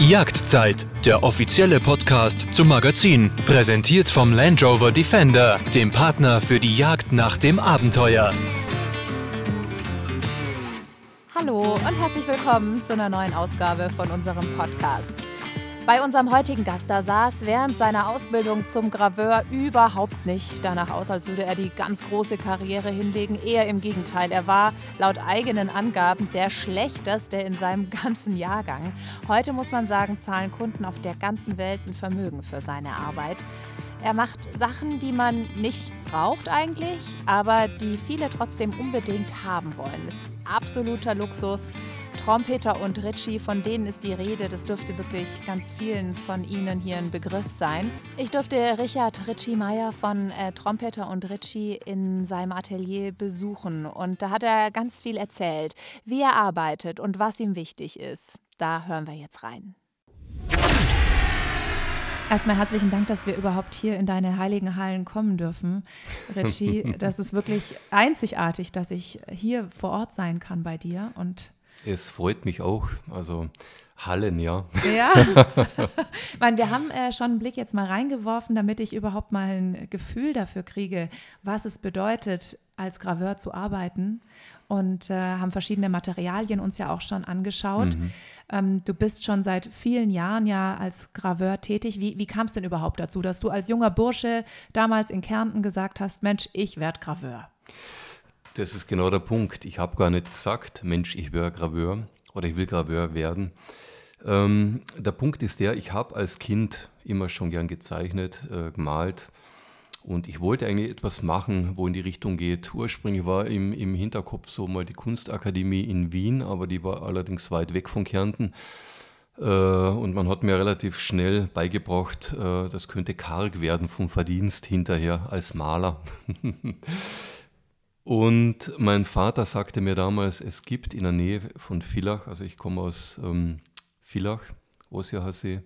Jagdzeit, der offizielle Podcast zum Magazin, präsentiert vom Land Rover Defender, dem Partner für die Jagd nach dem Abenteuer. Hallo und herzlich willkommen zu einer neuen Ausgabe von unserem Podcast. Bei unserem heutigen Gast, da sah es während seiner Ausbildung zum Graveur überhaupt nicht danach aus, als würde er die ganz große Karriere hinlegen. Eher im Gegenteil. Er war laut eigenen Angaben der schlechteste in seinem ganzen Jahrgang. Heute muss man sagen, zahlen Kunden auf der ganzen Welt ein Vermögen für seine Arbeit. Er macht Sachen, die man nicht braucht eigentlich, aber die viele trotzdem unbedingt haben wollen. Ist absoluter Luxus. Trompeter und Ritchie, von denen ist die Rede. Das dürfte wirklich ganz vielen von Ihnen hier ein Begriff sein. Ich durfte Richard Ritchie Meyer von äh, Trompeter und Ritchie in seinem Atelier besuchen. Und da hat er ganz viel erzählt, wie er arbeitet und was ihm wichtig ist. Da hören wir jetzt rein. Erstmal herzlichen Dank, dass wir überhaupt hier in deine heiligen Hallen kommen dürfen, Richie. Das ist wirklich einzigartig, dass ich hier vor Ort sein kann bei dir und es freut mich auch. Also Hallen, ja. Ja. meine, wir haben äh, schon einen Blick jetzt mal reingeworfen, damit ich überhaupt mal ein Gefühl dafür kriege, was es bedeutet, als Graveur zu arbeiten. Und äh, haben verschiedene Materialien uns ja auch schon angeschaut. Mhm. Ähm, du bist schon seit vielen Jahren ja als Graveur tätig. Wie, wie kam es denn überhaupt dazu, dass du als junger Bursche damals in Kärnten gesagt hast, Mensch, ich werde Graveur? Das ist genau der Punkt. Ich habe gar nicht gesagt, Mensch, ich wäre Graveur oder ich will Graveur werden. Ähm, der Punkt ist der, ich habe als Kind immer schon gern gezeichnet, äh, gemalt und ich wollte eigentlich etwas machen, wo in die Richtung geht. Ursprünglich war im, im Hinterkopf so mal die Kunstakademie in Wien, aber die war allerdings weit weg von Kärnten. Äh, und man hat mir relativ schnell beigebracht, äh, das könnte karg werden vom Verdienst hinterher als Maler. Und mein Vater sagte mir damals, es gibt in der Nähe von Villach, also ich komme aus ähm, Villach, Osiachersee,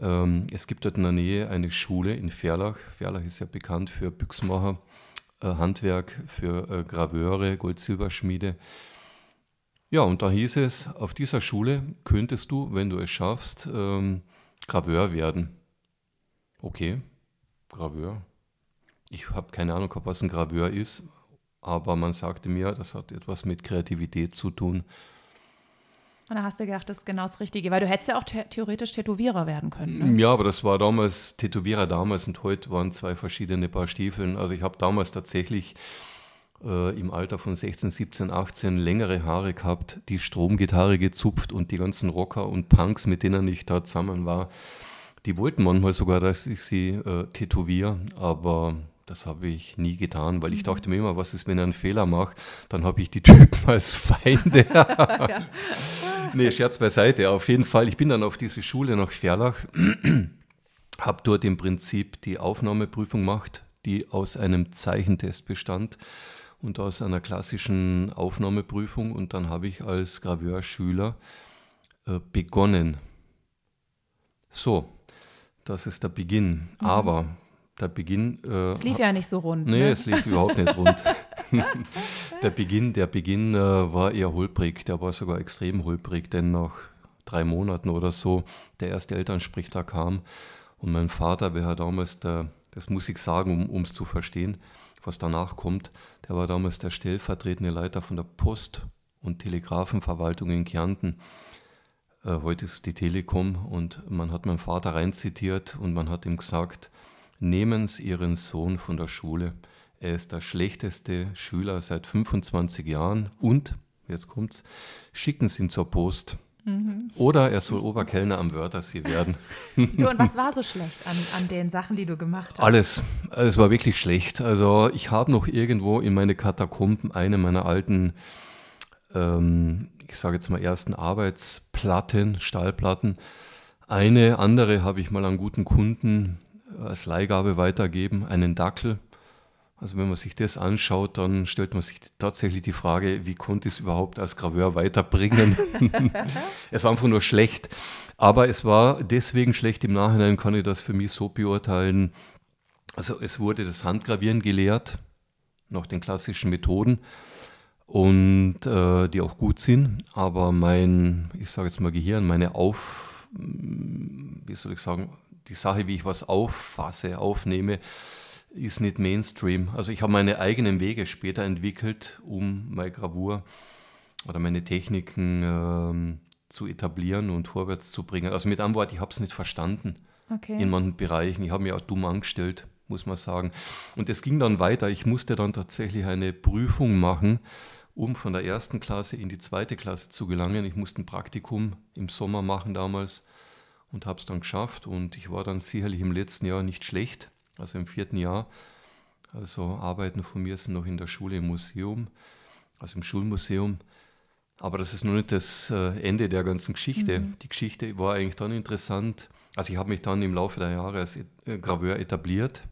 ähm, es gibt dort in der Nähe eine Schule in Ferlach. Ferlach ist ja bekannt für Büchsmacher, äh, Handwerk, für äh, Graveure, Gold-Silberschmiede. Ja, und da hieß es, auf dieser Schule könntest du, wenn du es schaffst, ähm, Graveur werden. Okay, Graveur. Ich habe keine Ahnung, was ein Graveur ist, aber man sagte mir, das hat etwas mit Kreativität zu tun. Und da hast du gedacht, das ist genau das Richtige, weil du hättest ja auch theoretisch Tätowierer werden können. Ne? Ja, aber das war damals, Tätowierer damals und heute waren zwei verschiedene Paar Stiefeln. Also ich habe damals tatsächlich äh, im Alter von 16, 17, 18 längere Haare gehabt, die Stromgitarre gezupft und die ganzen Rocker und Punks, mit denen ich da zusammen war, die wollten manchmal sogar, dass ich sie äh, tätowiere, aber das habe ich nie getan, weil ich mhm. dachte mir immer, was ist, wenn ich einen Fehler mache, dann habe ich die Typen als Feinde. ja. nee, Scherz beiseite. Auf jeden Fall, ich bin dann auf diese Schule nach Ferlach, habe dort im Prinzip die Aufnahmeprüfung gemacht, die aus einem Zeichentest bestand und aus einer klassischen Aufnahmeprüfung. Und dann habe ich als Graveurschüler äh, begonnen. So, das ist der Beginn. Mhm. Aber der Beginn. Äh, es lief ja nicht so rund. Nee, ne? es lief überhaupt nicht rund. der Beginn, der Beginn äh, war eher holprig, der war sogar extrem holprig, denn nach drei Monaten oder so der erste Elternsprechtag kam und mein Vater, wer damals der, das muss ich sagen, um es zu verstehen, was danach kommt, der war damals der stellvertretende Leiter von der Post- und Telegrafenverwaltung in Kärnten. Äh, heute ist die Telekom und man hat meinen Vater reinzitiert und man hat ihm gesagt, nehmen Sie Ihren Sohn von der Schule. Er ist der schlechteste Schüler seit 25 Jahren und, jetzt kommt's, schicken Sie ihn zur Post. Mhm. Oder er soll Oberkellner am Wörthersee werden. Du, und was war so schlecht an, an den Sachen, die du gemacht hast? Alles. Es war wirklich schlecht. Also ich habe noch irgendwo in meine Katakomben eine meiner alten, ähm, ich sage jetzt mal ersten Arbeitsplatten, Stahlplatten. Eine andere habe ich mal an guten Kunden als Leihgabe weitergeben, einen Dackel. Also wenn man sich das anschaut, dann stellt man sich tatsächlich die Frage, wie konnte ich es überhaupt als Graveur weiterbringen? es war einfach nur schlecht. Aber es war deswegen schlecht im Nachhinein, kann ich das für mich so beurteilen. Also es wurde das Handgravieren gelehrt, nach den klassischen Methoden und äh, die auch gut sind. Aber mein, ich sage jetzt mal Gehirn, meine Auf mm, wie soll ich sagen, die Sache, wie ich was auffasse, aufnehme, ist nicht Mainstream. Also ich habe meine eigenen Wege später entwickelt, um meine Gravur oder meine Techniken ähm, zu etablieren und vorwärts zu bringen. Also mit einem Wort, ich habe es nicht verstanden okay. in manchen Bereichen. Ich habe mich auch dumm angestellt, muss man sagen. Und es ging dann weiter. Ich musste dann tatsächlich eine Prüfung machen, um von der ersten Klasse in die zweite Klasse zu gelangen. Ich musste ein Praktikum im Sommer machen damals und habe es dann geschafft. Und ich war dann sicherlich im letzten Jahr nicht schlecht, also im vierten Jahr. Also Arbeiten von mir sind noch in der Schule im Museum, also im Schulmuseum. Aber das ist noch nicht das äh, Ende der ganzen Geschichte. Mhm. Die Geschichte war eigentlich dann interessant. Also ich habe mich dann im Laufe der Jahre als äh, Graveur etabliert.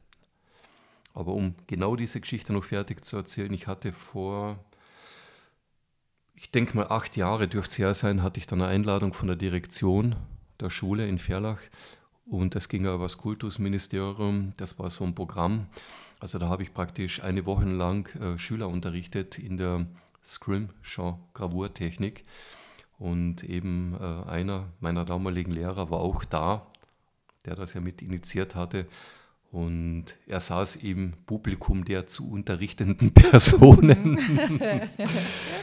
Aber um genau diese Geschichte noch fertig zu erzählen, ich hatte vor ich denke mal, acht Jahre dürfte es her sein, hatte ich dann eine Einladung von der Direktion der Schule in Ferlach. Und das ging ja über das Kultusministerium. Das war so ein Programm. Also da habe ich praktisch eine Woche lang äh, Schüler unterrichtet in der Scrim-Gravurtechnik. Und eben äh, einer meiner damaligen Lehrer war auch da, der das ja mit initiiert hatte. Und er saß im Publikum der zu unterrichtenden Personen.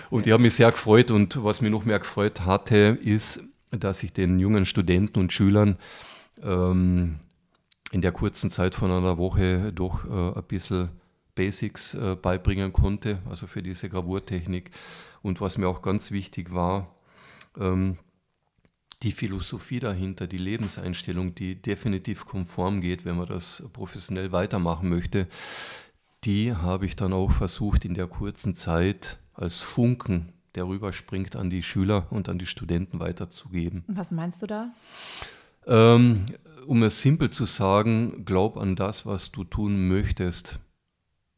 und ich habe mich sehr gefreut. Und was mich noch mehr gefreut hatte, ist, dass ich den jungen Studenten und Schülern ähm, in der kurzen Zeit von einer Woche doch äh, ein bisschen Basics äh, beibringen konnte, also für diese Gravurtechnik. Und was mir auch ganz wichtig war, ähm, die Philosophie dahinter, die Lebenseinstellung, die definitiv konform geht, wenn man das professionell weitermachen möchte, die habe ich dann auch versucht in der kurzen Zeit als Funken, der rüberspringt, an die Schüler und an die Studenten weiterzugeben. Was meinst du da? Ähm, um es simpel zu sagen, glaub an das, was du tun möchtest.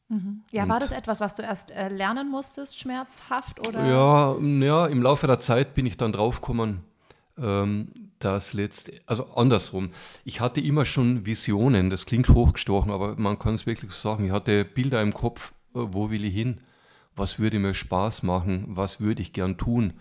Mhm. Ja, und war das etwas, was du erst äh, lernen musstest, schmerzhaft? Oder? Ja, ja, im Laufe der Zeit bin ich dann draufgekommen, ähm, das letzte, also andersrum. Ich hatte immer schon Visionen, das klingt hochgestochen, aber man kann es wirklich so sagen. Ich hatte Bilder im Kopf, äh, wo will ich hin? Was würde mir Spaß machen? Was würde ich gern tun?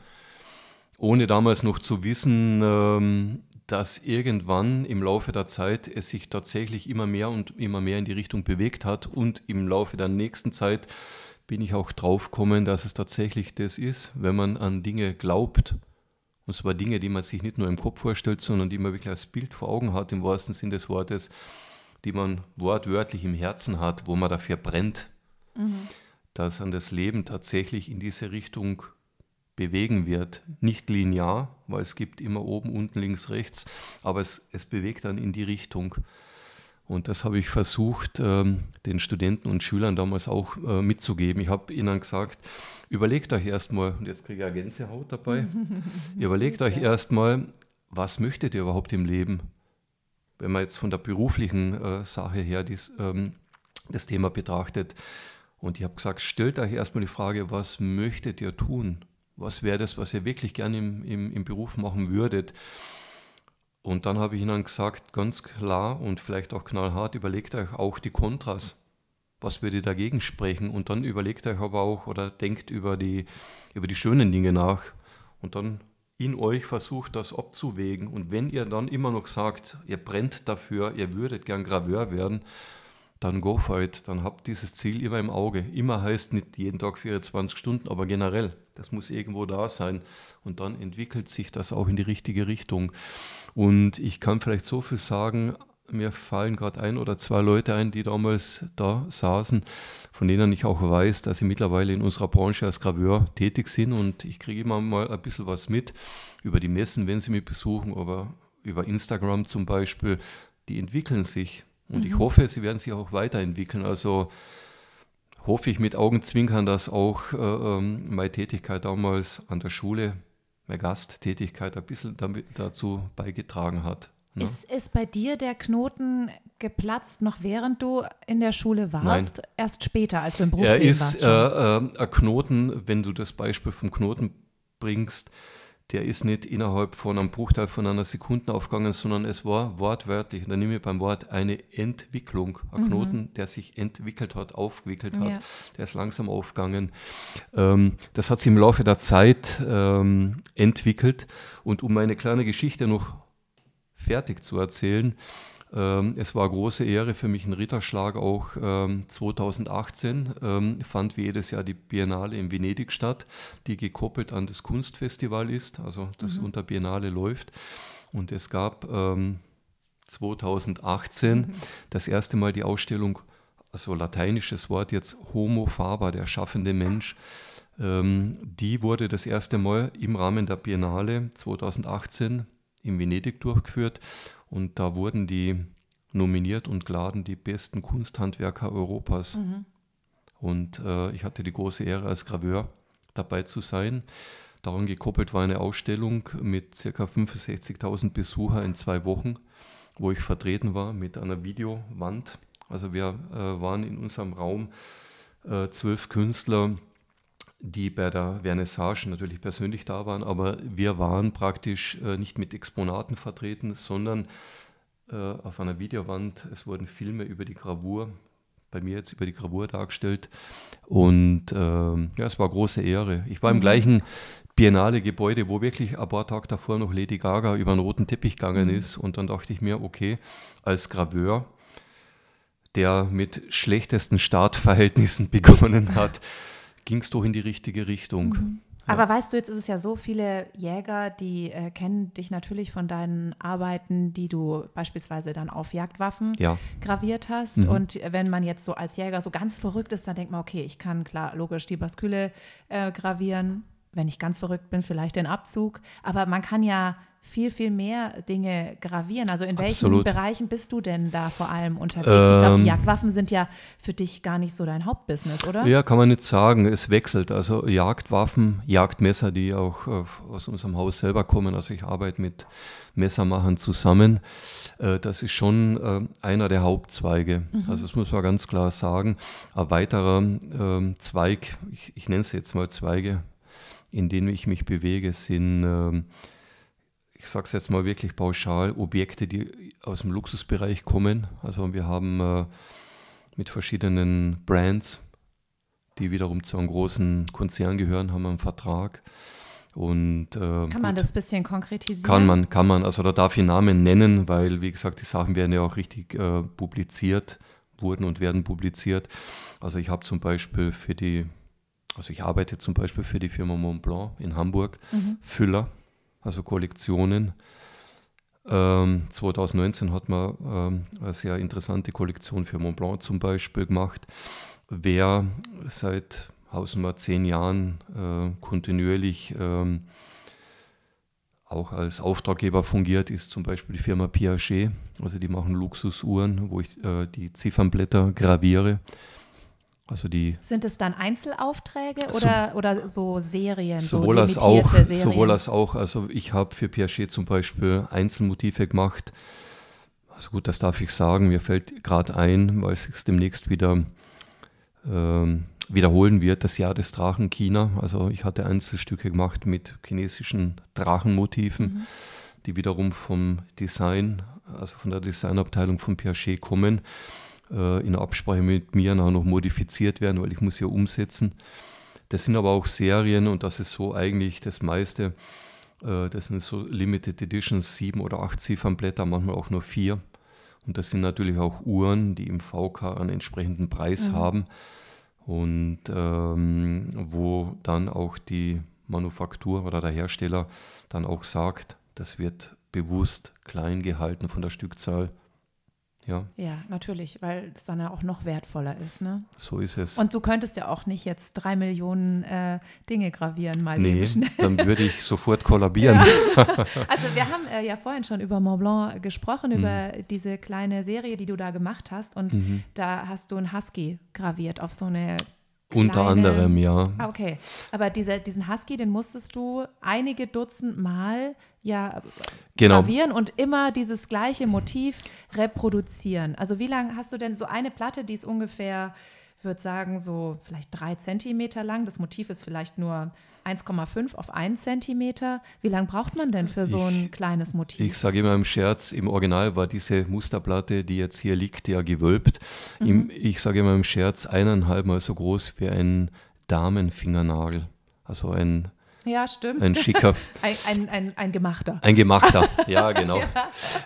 Ohne damals noch zu wissen, ähm, dass irgendwann im Laufe der Zeit es sich tatsächlich immer mehr und immer mehr in die Richtung bewegt hat und im Laufe der nächsten Zeit bin ich auch drauf gekommen, dass es tatsächlich das ist, wenn man an Dinge glaubt und zwar Dinge, die man sich nicht nur im Kopf vorstellt, sondern die man wirklich als Bild vor Augen hat, im wahrsten Sinn des Wortes, die man wortwörtlich im Herzen hat, wo man dafür brennt, mhm. Dass an das Leben tatsächlich in diese Richtung bewegen wird. Nicht linear, weil es gibt immer oben, unten, links, rechts, aber es, es bewegt dann in die Richtung. Und das habe ich versucht, ähm, den Studenten und Schülern damals auch äh, mitzugeben. Ich habe ihnen gesagt, überlegt euch erstmal, und jetzt kriege ich eine Gänsehaut dabei, überlegt euch erstmal, was möchtet ihr überhaupt im Leben? Wenn man jetzt von der beruflichen äh, Sache her dies, ähm, das Thema betrachtet. Und ich habe gesagt, stellt euch erstmal die Frage, was möchtet ihr tun? Was wäre das, was ihr wirklich gerne im, im, im Beruf machen würdet? Und dann habe ich ihnen gesagt, ganz klar und vielleicht auch knallhart, überlegt euch auch die Kontras. Was würde dagegen sprechen? Und dann überlegt euch aber auch oder denkt über die, über die schönen Dinge nach. Und dann in euch versucht, das abzuwägen. Und wenn ihr dann immer noch sagt, ihr brennt dafür, ihr würdet gern Graveur werden, dann go for it. Dann habt dieses Ziel immer im Auge. Immer heißt nicht jeden Tag 24 Stunden, aber generell. Das muss irgendwo da sein. Und dann entwickelt sich das auch in die richtige Richtung. Und ich kann vielleicht so viel sagen, mir fallen gerade ein oder zwei Leute ein, die damals da saßen, von denen ich auch weiß, dass sie mittlerweile in unserer Branche als Graveur tätig sind. Und ich kriege immer mal ein bisschen was mit über die Messen, wenn sie mich besuchen, aber über Instagram zum Beispiel. Die entwickeln sich. Und mhm. ich hoffe, sie werden sich auch weiterentwickeln. Also hoffe ich mit Augenzwinkern, dass auch äh, ähm, meine Tätigkeit damals an der Schule, meine Gasttätigkeit ein bisschen damit, dazu beigetragen hat. Ne? Ist, ist bei dir der Knoten geplatzt, noch während du in der Schule warst? Nein. Erst später, als du im Berufsleben er ist, warst? Äh, äh, ein Knoten, wenn du das Beispiel vom Knoten bringst, der ist nicht innerhalb von einem Bruchteil von einer Sekunde aufgegangen, sondern es war wortwörtlich, da nehme ich beim Wort eine Entwicklung, ein mhm. Knoten, der sich entwickelt hat, aufgewickelt hat, ja. der ist langsam aufgegangen. Ähm, das hat sich im Laufe der Zeit ähm, entwickelt und um meine kleine Geschichte noch fertig zu erzählen. Ähm, es war eine große Ehre für mich, ein Ritterschlag auch ähm, 2018 ähm, fand wie jedes Jahr die Biennale in Venedig statt, die gekoppelt an das Kunstfestival ist, also das mhm. unter Biennale läuft. Und es gab 2018 mhm. das erste Mal die Ausstellung, also lateinisches Wort jetzt Homo Faber, der schaffende Mensch. Ähm, die wurde das erste Mal im Rahmen der Biennale 2018 in Venedig durchgeführt und da wurden die nominiert und geladen die besten Kunsthandwerker Europas. Mhm. Und äh, ich hatte die große Ehre, als Graveur dabei zu sein. Daran gekoppelt war eine Ausstellung mit ca. 65.000 Besuchern in zwei Wochen, wo ich vertreten war mit einer Videowand. Also wir äh, waren in unserem Raum äh, zwölf Künstler, die bei der Vernissage natürlich persönlich da waren, aber wir waren praktisch äh, nicht mit Exponaten vertreten, sondern äh, auf einer Videowand, es wurden Filme über die Gravur, bei mir jetzt über die Gravur dargestellt und äh, ja, es war große Ehre. Ich war im mhm. gleichen Biennale-Gebäude, wo wirklich ein paar Tage davor noch Lady Gaga über einen roten Teppich gegangen mhm. ist und dann dachte ich mir, okay, als Graveur, der mit schlechtesten Startverhältnissen begonnen hat, ging es doch in die richtige Richtung. Mhm. Aber weißt du, jetzt ist es ja so, viele Jäger, die äh, kennen dich natürlich von deinen Arbeiten, die du beispielsweise dann auf Jagdwaffen ja. graviert hast. Mhm. Und wenn man jetzt so als Jäger so ganz verrückt ist, dann denkt man, okay, ich kann klar logisch die Basküle äh, gravieren. Wenn ich ganz verrückt bin, vielleicht den Abzug. Aber man kann ja viel, viel mehr Dinge gravieren. Also in welchen Absolut. Bereichen bist du denn da vor allem unterwegs? Ähm, ich glaube, die Jagdwaffen sind ja für dich gar nicht so dein Hauptbusiness, oder? Ja, kann man nicht sagen. Es wechselt. Also Jagdwaffen, Jagdmesser, die auch äh, aus unserem Haus selber kommen. Also ich arbeite mit Messermachern zusammen. Äh, das ist schon äh, einer der Hauptzweige. Mhm. Also das muss man ganz klar sagen. Ein weiterer ähm, Zweig, ich, ich nenne es jetzt mal Zweige, in denen ich mich bewege, sind ähm, ich sage es jetzt mal wirklich pauschal, Objekte, die aus dem Luxusbereich kommen. Also wir haben äh, mit verschiedenen Brands, die wiederum zu einem großen Konzern gehören, haben einen Vertrag. Und, äh, kann gut, man das ein bisschen konkretisieren? Kann man, kann man. Also da darf ich Namen nennen, weil, wie gesagt, die Sachen werden ja auch richtig äh, publiziert, wurden und werden publiziert. Also ich habe zum Beispiel für die, also ich arbeite zum Beispiel für die Firma Montblanc in Hamburg, mhm. Füller also Kollektionen. Ähm, 2019 hat man ähm, eine sehr interessante Kollektion für Mont Blanc zum Beispiel gemacht. Wer seit Hausnummer zehn Jahren äh, kontinuierlich ähm, auch als Auftraggeber fungiert, ist zum Beispiel die Firma Piaget. Also die machen Luxusuhren, wo ich äh, die Ziffernblätter graviere. Also die Sind es dann Einzelaufträge so, oder, oder so Serien? Sowohl, so als auch, Serien? sowohl als auch. Also ich habe für Piaget zum Beispiel Einzelmotive gemacht. Also gut, das darf ich sagen. Mir fällt gerade ein, weil es sich demnächst wieder ähm, wiederholen wird, das Jahr des Drachen China. Also ich hatte Einzelstücke gemacht mit chinesischen Drachenmotiven, mhm. die wiederum vom Design, also von der Designabteilung von Piaget kommen äh, in Absprache mit mir noch modifiziert werden, weil ich muss ja umsetzen. Das sind aber auch Serien und das ist so eigentlich das meiste. Äh, das sind so Limited Editions, sieben oder acht Ziffernblätter, manchmal auch nur vier. Und das sind natürlich auch Uhren, die im VK einen entsprechenden Preis mhm. haben und ähm, wo dann auch die Manufaktur oder der Hersteller dann auch sagt, das wird bewusst klein gehalten von der Stückzahl ja. Ja, natürlich, weil es dann ja auch noch wertvoller ist. Ne? So ist es. Und du könntest ja auch nicht jetzt drei Millionen äh, Dinge gravieren, mal nee, eben schnell. dann würde ich sofort kollabieren. Ja. Also wir haben äh, ja vorhin schon über Mont Blanc gesprochen, mhm. über diese kleine Serie, die du da gemacht hast. Und mhm. da hast du einen Husky graviert auf so eine unter anderem, ja. Ah, okay. Aber diese, diesen Husky, den musstest du einige Dutzend Mal ja genau. gravieren und immer dieses gleiche Motiv reproduzieren. Also wie lange hast du denn so eine Platte, die ist ungefähr, würde sagen, so vielleicht drei Zentimeter lang. Das Motiv ist vielleicht nur 1,5 auf 1 Zentimeter. Wie lange braucht man denn für so ein ich, kleines Motiv? Ich sage immer im Scherz, im Original war diese Musterplatte, die jetzt hier liegt, ja gewölbt. Mhm. Im, ich sage immer im Scherz, eineinhalb Mal so groß wie ein Damenfingernagel. Also ein Ja, stimmt. Ein schicker. ein, ein, ein, ein gemachter. Ein gemachter, ja, genau. ja.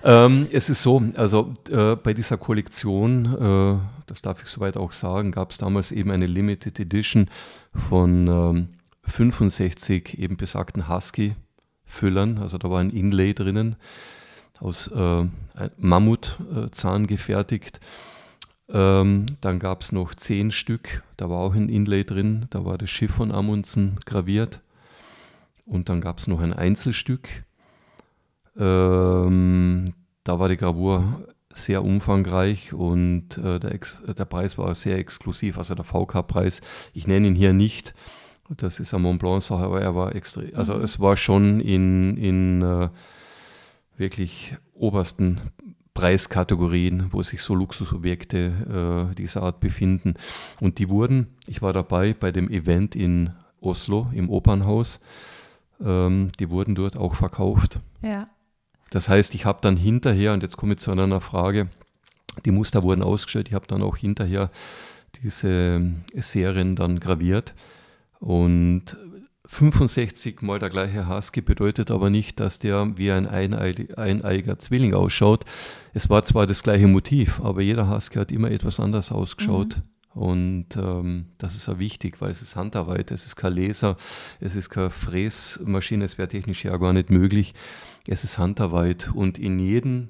Ähm, es ist so, also äh, bei dieser Kollektion, äh, das darf ich soweit auch sagen, gab es damals eben eine Limited Edition von ähm, 65 eben besagten Husky-Füllern. Also da war ein Inlay drinnen, aus äh, Mammutzahn gefertigt. Ähm, dann gab es noch zehn Stück, da war auch ein Inlay drin, da war das Schiff von Amundsen graviert. Und dann gab es noch ein Einzelstück. Ähm, da war die Gravur sehr umfangreich und äh, der, der, Preis war sehr exklusiv, also der VK-Preis. Ich nenne ihn hier nicht, das ist eine Mont Blanc-Sache, aber er war extrem, also mhm. es war schon in, in äh, wirklich obersten Preiskategorien, wo sich so Luxusobjekte äh, dieser Art befinden. Und die wurden, ich war dabei bei dem Event in Oslo im Opernhaus, ähm, die wurden dort auch verkauft. Ja. Das heißt, ich habe dann hinterher, und jetzt komme ich zu einer Frage, die Muster wurden ausgestellt, ich habe dann auch hinterher diese Serien dann graviert. Und 65 mal der gleiche Husky bedeutet aber nicht, dass der wie ein eineiger Zwilling ausschaut. Es war zwar das gleiche Motiv, aber jeder Husky hat immer etwas anders ausgeschaut. Mhm. Und ähm, das ist auch wichtig, weil es ist Handarbeit, es ist kein Laser, es ist keine Fräsmaschine, es wäre technisch ja gar nicht möglich. Es ist Handarbeit und in jedem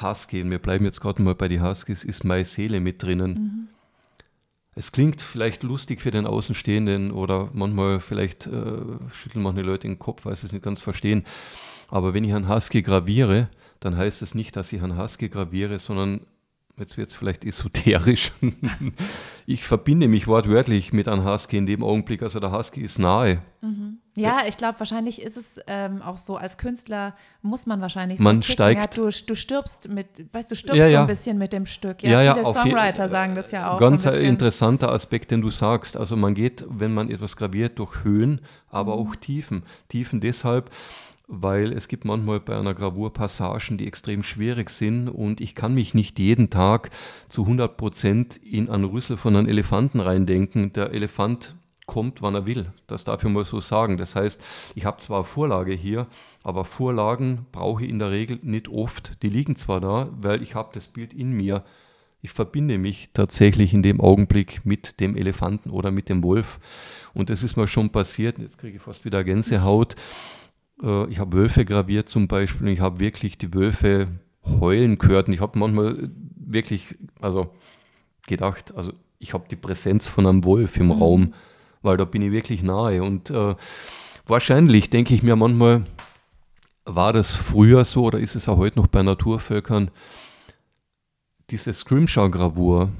Husky, und wir bleiben jetzt gerade mal bei den Huskies, ist meine Seele mit drinnen. Mhm. Es klingt vielleicht lustig für den Außenstehenden oder manchmal vielleicht äh, schütteln manche Leute den Kopf, weil sie es nicht ganz verstehen. Aber wenn ich einen Husky graviere, dann heißt es nicht, dass ich einen Husky graviere, sondern jetzt wird es vielleicht esoterisch. ich verbinde mich wortwörtlich mit einem Husky in dem Augenblick. Also der Husky ist nahe. Mhm. Ja, ich glaube, wahrscheinlich ist es ähm, auch so, als Künstler muss man wahrscheinlich so man ticken. steigt. Ja, du, du stirbst mit, weißt du, stirbst ja, ja. so ein bisschen mit dem Stück. Ja, ja, viele Songwriter sagen das ja auch. Ganz so ein interessanter Aspekt, den du sagst. Also man geht, wenn man etwas graviert, durch Höhen, aber mhm. auch Tiefen. Tiefen deshalb, weil es gibt manchmal bei einer Gravur Passagen, die extrem schwierig sind und ich kann mich nicht jeden Tag zu 100 Prozent in einen Rüssel von einem Elefanten reindenken. Der Elefant kommt, wann er will. Das darf ich mal so sagen. Das heißt, ich habe zwar Vorlage hier, aber Vorlagen brauche ich in der Regel nicht oft. Die liegen zwar da, weil ich habe das Bild in mir. Ich verbinde mich tatsächlich in dem Augenblick mit dem Elefanten oder mit dem Wolf. Und das ist mir schon passiert. Jetzt kriege ich fast wieder Gänsehaut. Äh, ich habe Wölfe graviert zum Beispiel. Ich habe wirklich die Wölfe heulen gehört. Und ich habe manchmal wirklich, also gedacht, also ich habe die Präsenz von einem Wolf im mhm. Raum, weil da bin ich wirklich nahe. Und äh, wahrscheinlich denke ich mir manchmal, war das früher so oder ist es auch heute noch bei Naturvölkern? Diese Scrimshaw-Gravur,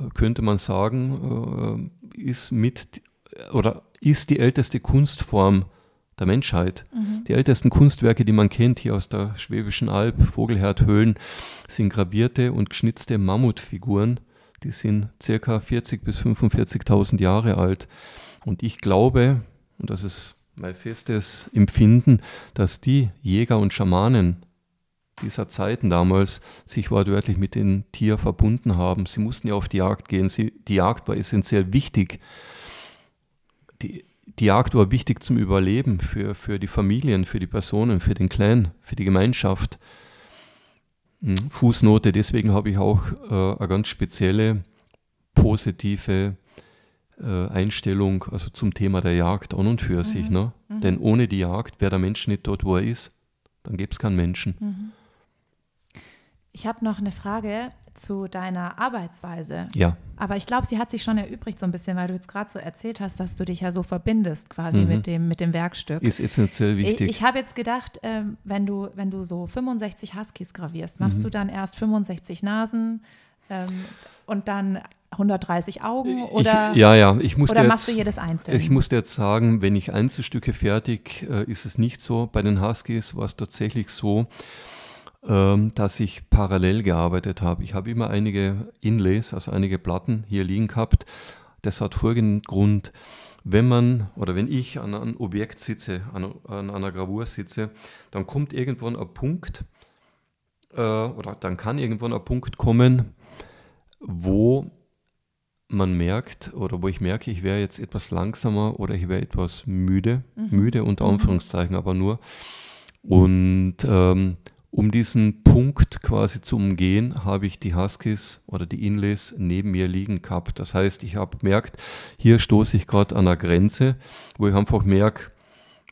äh, könnte man sagen, äh, ist mit oder ist die älteste Kunstform der Menschheit. Mhm. Die ältesten Kunstwerke, die man kennt, hier aus der Schwäbischen Alb, Vogelherdhöhlen, sind gravierte und geschnitzte Mammutfiguren. Die sind circa 40.000 bis 45.000 Jahre alt. Und ich glaube, und das ist mein festes Empfinden, dass die Jäger und Schamanen dieser Zeiten damals sich wortwörtlich mit dem Tier verbunden haben. Sie mussten ja auf die Jagd gehen. Sie, die Jagd war essentiell wichtig. Die die Jagd war wichtig zum Überleben für, für die Familien, für die Personen, für den Clan, für die Gemeinschaft. Hm, Fußnote, deswegen habe ich auch äh, eine ganz spezielle positive äh, Einstellung also zum Thema der Jagd an und für mhm. sich. Ne? Mhm. Denn ohne die Jagd wäre der Mensch nicht dort, wo er ist. Dann gäbe es keinen Menschen. Mhm. Ich habe noch eine Frage zu deiner Arbeitsweise. Ja. Aber ich glaube, sie hat sich schon erübrigt so ein bisschen, weil du jetzt gerade so erzählt hast, dass du dich ja so verbindest quasi mhm. mit, dem, mit dem Werkstück. Ist essentiell wichtig. Ich, ich habe jetzt gedacht, ähm, wenn, du, wenn du so 65 Huskies gravierst, machst mhm. du dann erst 65 Nasen ähm, und dann 130 Augen oder, ich, ja, ja. Ich musste oder jetzt, machst du jedes einzeln? Ich musste jetzt sagen, wenn ich Einzelstücke fertig, äh, ist es nicht so. Bei den Huskies war es tatsächlich so, ähm, dass ich parallel gearbeitet habe. Ich habe immer einige Inlays, also einige Platten hier liegen gehabt. Das hat folgenden Grund. Wenn man oder wenn ich an einem Objekt sitze, an, an einer Gravur sitze, dann kommt irgendwann ein Punkt äh, oder dann kann irgendwann ein Punkt kommen, wo man merkt oder wo ich merke, ich wäre jetzt etwas langsamer oder ich wäre etwas müde, mhm. müde unter mhm. Anführungszeichen aber nur. Und ähm, um diesen Punkt quasi zu umgehen, habe ich die Huskies oder die Inlays neben mir liegen gehabt. Das heißt, ich habe gemerkt, hier stoße ich gerade an der Grenze, wo ich einfach merke,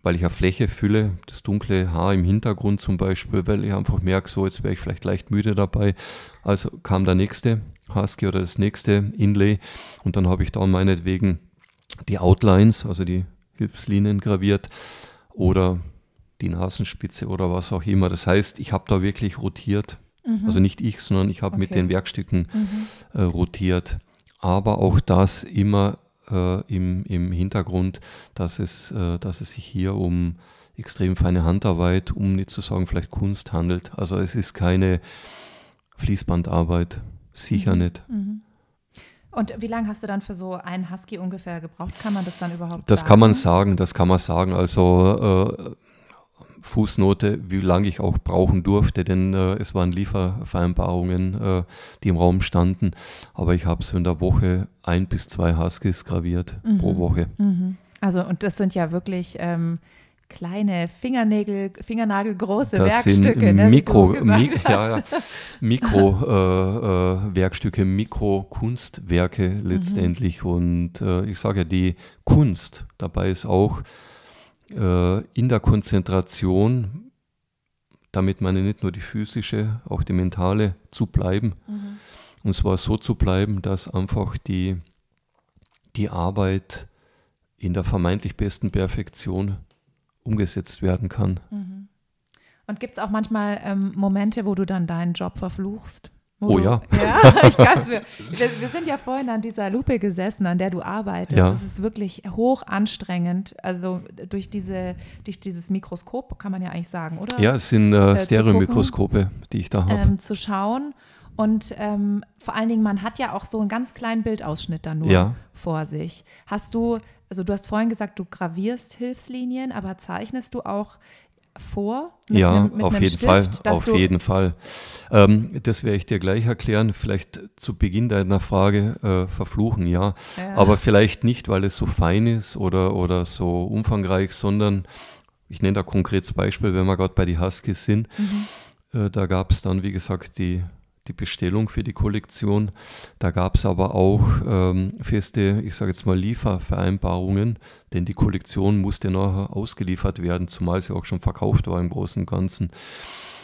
weil ich eine Fläche fülle, das dunkle Haar im Hintergrund zum Beispiel, weil ich einfach merke, so jetzt wäre ich vielleicht leicht müde dabei. Also kam der nächste Husky oder das nächste Inlay und dann habe ich da meinetwegen die Outlines, also die Hilfslinien graviert oder die Nasenspitze oder was auch immer. Das heißt, ich habe da wirklich rotiert. Mhm. Also nicht ich, sondern ich habe okay. mit den Werkstücken mhm. äh, rotiert. Aber auch das immer äh, im, im Hintergrund, dass es, äh, dass es sich hier um extrem feine Handarbeit, um nicht zu sagen vielleicht Kunst handelt. Also es ist keine Fließbandarbeit. Sicher mhm. nicht. Mhm. Und wie lange hast du dann für so einen Husky ungefähr gebraucht? Kann man das dann überhaupt Das sagen? kann man sagen, das kann man sagen. Also äh, Fußnote, wie lange ich auch brauchen durfte, denn äh, es waren Liefervereinbarungen, äh, die im Raum standen. Aber ich habe so in der Woche ein bis zwei Huskies graviert mhm. pro Woche. Mhm. Also und das sind ja wirklich ähm, kleine Fingernägel, Fingernagelgroße das Werkstücke. Sind ne, Mikro, mi ja, ja, Mikro äh, äh, Mikrokunstwerke mhm. letztendlich. Mhm. Und äh, ich sage ja, die Kunst dabei ist auch äh, in der Konzentration, damit meine nicht nur die physische, auch die mentale zu bleiben. Mhm. Und zwar so zu bleiben, dass einfach die, die Arbeit in der vermeintlich besten Perfektion umgesetzt werden kann. Mhm. Und gibt es auch manchmal ähm, Momente, wo du dann deinen Job verfluchst? Oh ja. Ja, ich kann's mir. Wir, wir, sind ja vorhin an dieser Lupe gesessen, an der du arbeitest. Ja. Das ist wirklich hoch anstrengend. Also durch, diese, durch dieses Mikroskop kann man ja eigentlich sagen, oder? Ja, es sind äh, äh Stereomikroskope, die ich da habe. Ähm, zu schauen. Und ähm, vor allen Dingen, man hat ja auch so einen ganz kleinen Bildausschnitt dann nur ja. vor sich. Hast du also du hast vorhin gesagt, du gravierst Hilfslinien, aber zeichnest du auch vor? ja, einem, auf jeden Stift, Fall, auf jeden Fall. Ähm, das werde ich dir gleich erklären. Vielleicht zu Beginn deiner Frage äh, verfluchen, ja. ja. Aber vielleicht nicht, weil es so fein ist oder, oder so umfangreich, sondern ich nenne da konkretes Beispiel, wenn wir gerade bei die Huskies sind. Mhm. Äh, da gab es dann, wie gesagt, die die Bestellung für die Kollektion. Da gab es aber auch ähm, feste, ich sage jetzt mal, Liefervereinbarungen, denn die Kollektion musste nachher ausgeliefert werden, zumal sie auch schon verkauft war im Großen und Ganzen.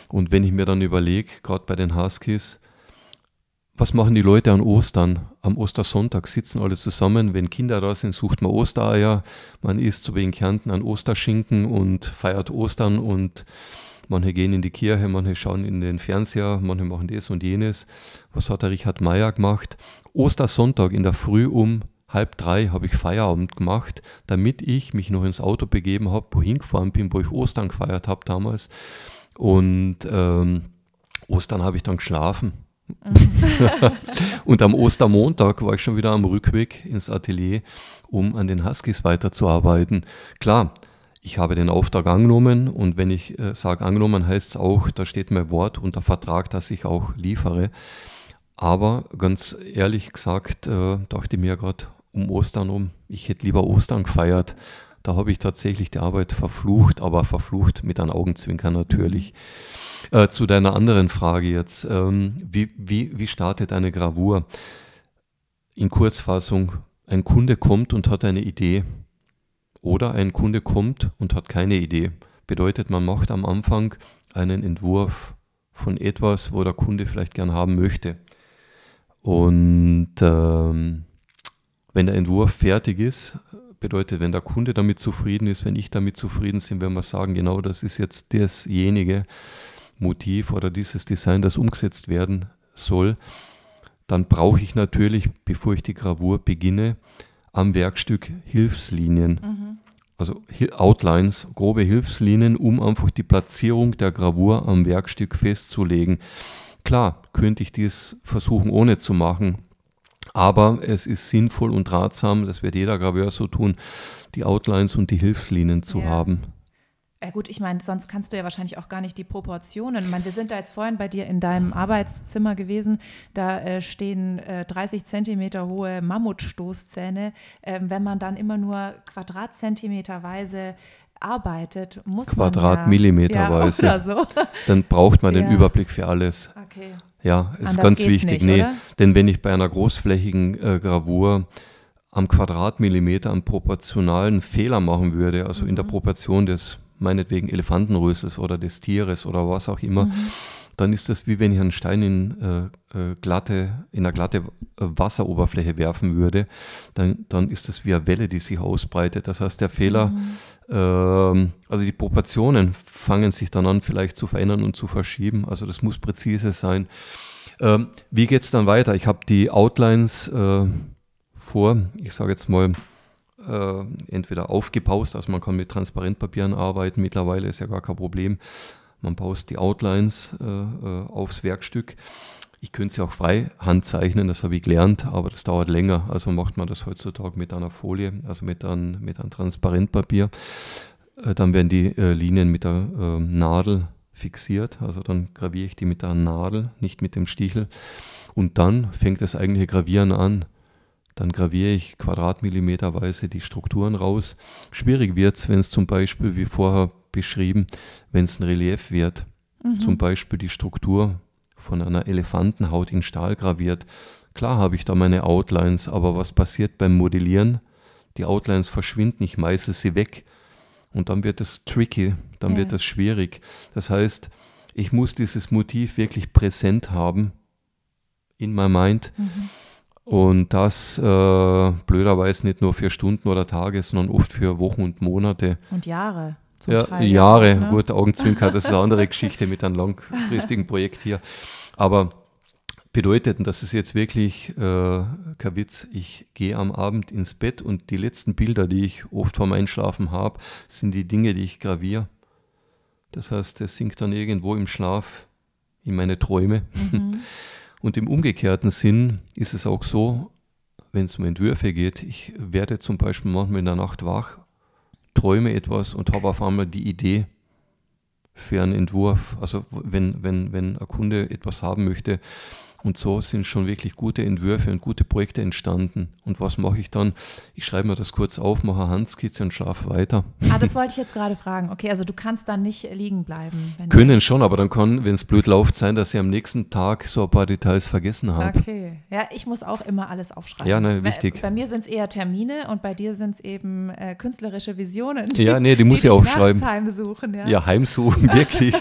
Und wenn ich mir dann überlege, gerade bei den Huskies, was machen die Leute an Ostern? Am Ostersonntag sitzen alle zusammen. Wenn Kinder da sind, sucht man Ostereier. Man isst so wie in Kärnten an Osterschinken und feiert Ostern und Manche gehen in die Kirche, manche schauen in den Fernseher, manche machen das und jenes. Was hat der Richard Meyer gemacht? Ostersonntag in der Früh um halb drei habe ich Feierabend gemacht, damit ich mich noch ins Auto begeben habe, wohin gefahren bin, wo ich Ostern gefeiert habe damals. Und ähm, Ostern habe ich dann geschlafen. und am Ostermontag war ich schon wieder am Rückweg ins Atelier, um an den Huskies weiterzuarbeiten. Klar, ich habe den Auftrag angenommen und wenn ich äh, sage angenommen, heißt es auch, da steht mein Wort unter Vertrag, dass ich auch liefere. Aber ganz ehrlich gesagt, äh, dachte ich mir gerade um Ostern um, ich hätte lieber Ostern gefeiert. Da habe ich tatsächlich die Arbeit verflucht, aber verflucht mit einem Augenzwinkern natürlich. Äh, zu deiner anderen Frage jetzt, ähm, wie, wie, wie startet eine Gravur? In Kurzfassung, ein Kunde kommt und hat eine Idee oder ein Kunde kommt und hat keine Idee. Bedeutet, man macht am Anfang einen Entwurf von etwas, wo der Kunde vielleicht gern haben möchte. Und ähm, wenn der Entwurf fertig ist, bedeutet, wenn der Kunde damit zufrieden ist, wenn ich damit zufrieden bin, wenn wir sagen, genau das ist jetzt dasjenige Motiv oder dieses Design, das umgesetzt werden soll, dann brauche ich natürlich, bevor ich die Gravur beginne, am Werkstück Hilfslinien. Mhm. Also Outlines, grobe Hilfslinien, um einfach die Platzierung der Gravur am Werkstück festzulegen. Klar, könnte ich dies versuchen ohne zu machen, aber es ist sinnvoll und ratsam, das wird jeder Graveur so tun, die Outlines und die Hilfslinien zu ja. haben. Ja gut, ich meine, sonst kannst du ja wahrscheinlich auch gar nicht die Proportionen. Ich meine, wir sind da jetzt vorhin bei dir in deinem Arbeitszimmer gewesen. Da äh, stehen äh, 30 Zentimeter hohe Mammutstoßzähne. Ähm, wenn man dann immer nur Quadratzentimeterweise arbeitet, muss Quadratmillimeterweise. Ja, so. Dann braucht man den ja. Überblick für alles. Okay. Ja, ist Anders ganz wichtig. Nicht, nee, denn wenn ich bei einer großflächigen äh, Gravur am Quadratmillimeter einen proportionalen Fehler machen würde, also mhm. in der mhm. Proportion des meinetwegen Elefantenröses oder des Tieres oder was auch immer, mhm. dann ist das wie wenn ich einen Stein in, äh, äh glatte, in eine glatte äh, Wasseroberfläche werfen würde, dann, dann ist das wie eine Welle, die sich ausbreitet. Das heißt, der Fehler, mhm. äh, also die Proportionen fangen sich dann an vielleicht zu verändern und zu verschieben. Also das muss präzise sein. Ähm, wie geht es dann weiter? Ich habe die Outlines äh, vor, ich sage jetzt mal, äh, entweder aufgepaust, also man kann mit Transparentpapieren arbeiten, mittlerweile ist ja gar kein Problem. Man paust die Outlines äh, äh aufs Werkstück. Ich könnte sie auch frei handzeichnen, das habe ich gelernt, aber das dauert länger. Also macht man das heutzutage mit einer Folie, also mit einem, mit einem Transparentpapier. Äh, dann werden die Linien mit der ähm, Nadel fixiert, also dann graviere ich die mit der Nadel, nicht mit dem Stichel. Und dann fängt das eigentliche Gravieren an. Dann graviere ich quadratmillimeterweise die Strukturen raus. Schwierig wird es, wenn es zum Beispiel, wie vorher beschrieben, wenn es ein Relief wird. Mhm. Zum Beispiel die Struktur von einer Elefantenhaut in Stahl graviert. Klar habe ich da meine Outlines, aber was passiert beim Modellieren? Die Outlines verschwinden, ich meißel sie weg und dann wird es tricky, dann ja. wird es schwierig. Das heißt, ich muss dieses Motiv wirklich präsent haben in my mind. Mhm. Und das äh, blöderweise nicht nur für Stunden oder Tage, sondern oft für Wochen und Monate. Und Jahre. ja, Teil Jahre. Ne? Gut, Augenzwinker, das ist eine andere Geschichte mit einem langfristigen Projekt hier. Aber bedeutet, und das ist jetzt wirklich äh, kein Witz, ich gehe am Abend ins Bett und die letzten Bilder, die ich oft vorm Einschlafen habe, sind die Dinge, die ich graviere. Das heißt, es sinkt dann irgendwo im Schlaf in meine Träume. Mhm. Und im umgekehrten Sinn ist es auch so, wenn es um Entwürfe geht, ich werde zum Beispiel manchmal in der Nacht wach, träume etwas und habe auf einmal die Idee für einen Entwurf. Also wenn, wenn, wenn ein Kunde etwas haben möchte, und so sind schon wirklich gute Entwürfe und gute Projekte entstanden. Und was mache ich dann? Ich schreibe mir das kurz auf, mache Handskizze und schlafe weiter. Ah, das wollte ich jetzt gerade fragen. Okay, also du kannst dann nicht liegen bleiben. Können schon, aber dann kann, wenn es blöd läuft, sein, dass ich am nächsten Tag so ein paar Details vergessen habe. Okay, ja, ich muss auch immer alles aufschreiben. Ja, ne, wichtig. Bei, bei mir sind es eher Termine und bei dir sind es eben äh, künstlerische Visionen. Die, ja, nee, die muss die ich aufschreiben. Heimsuchen, ja. ja, heimsuchen, wirklich.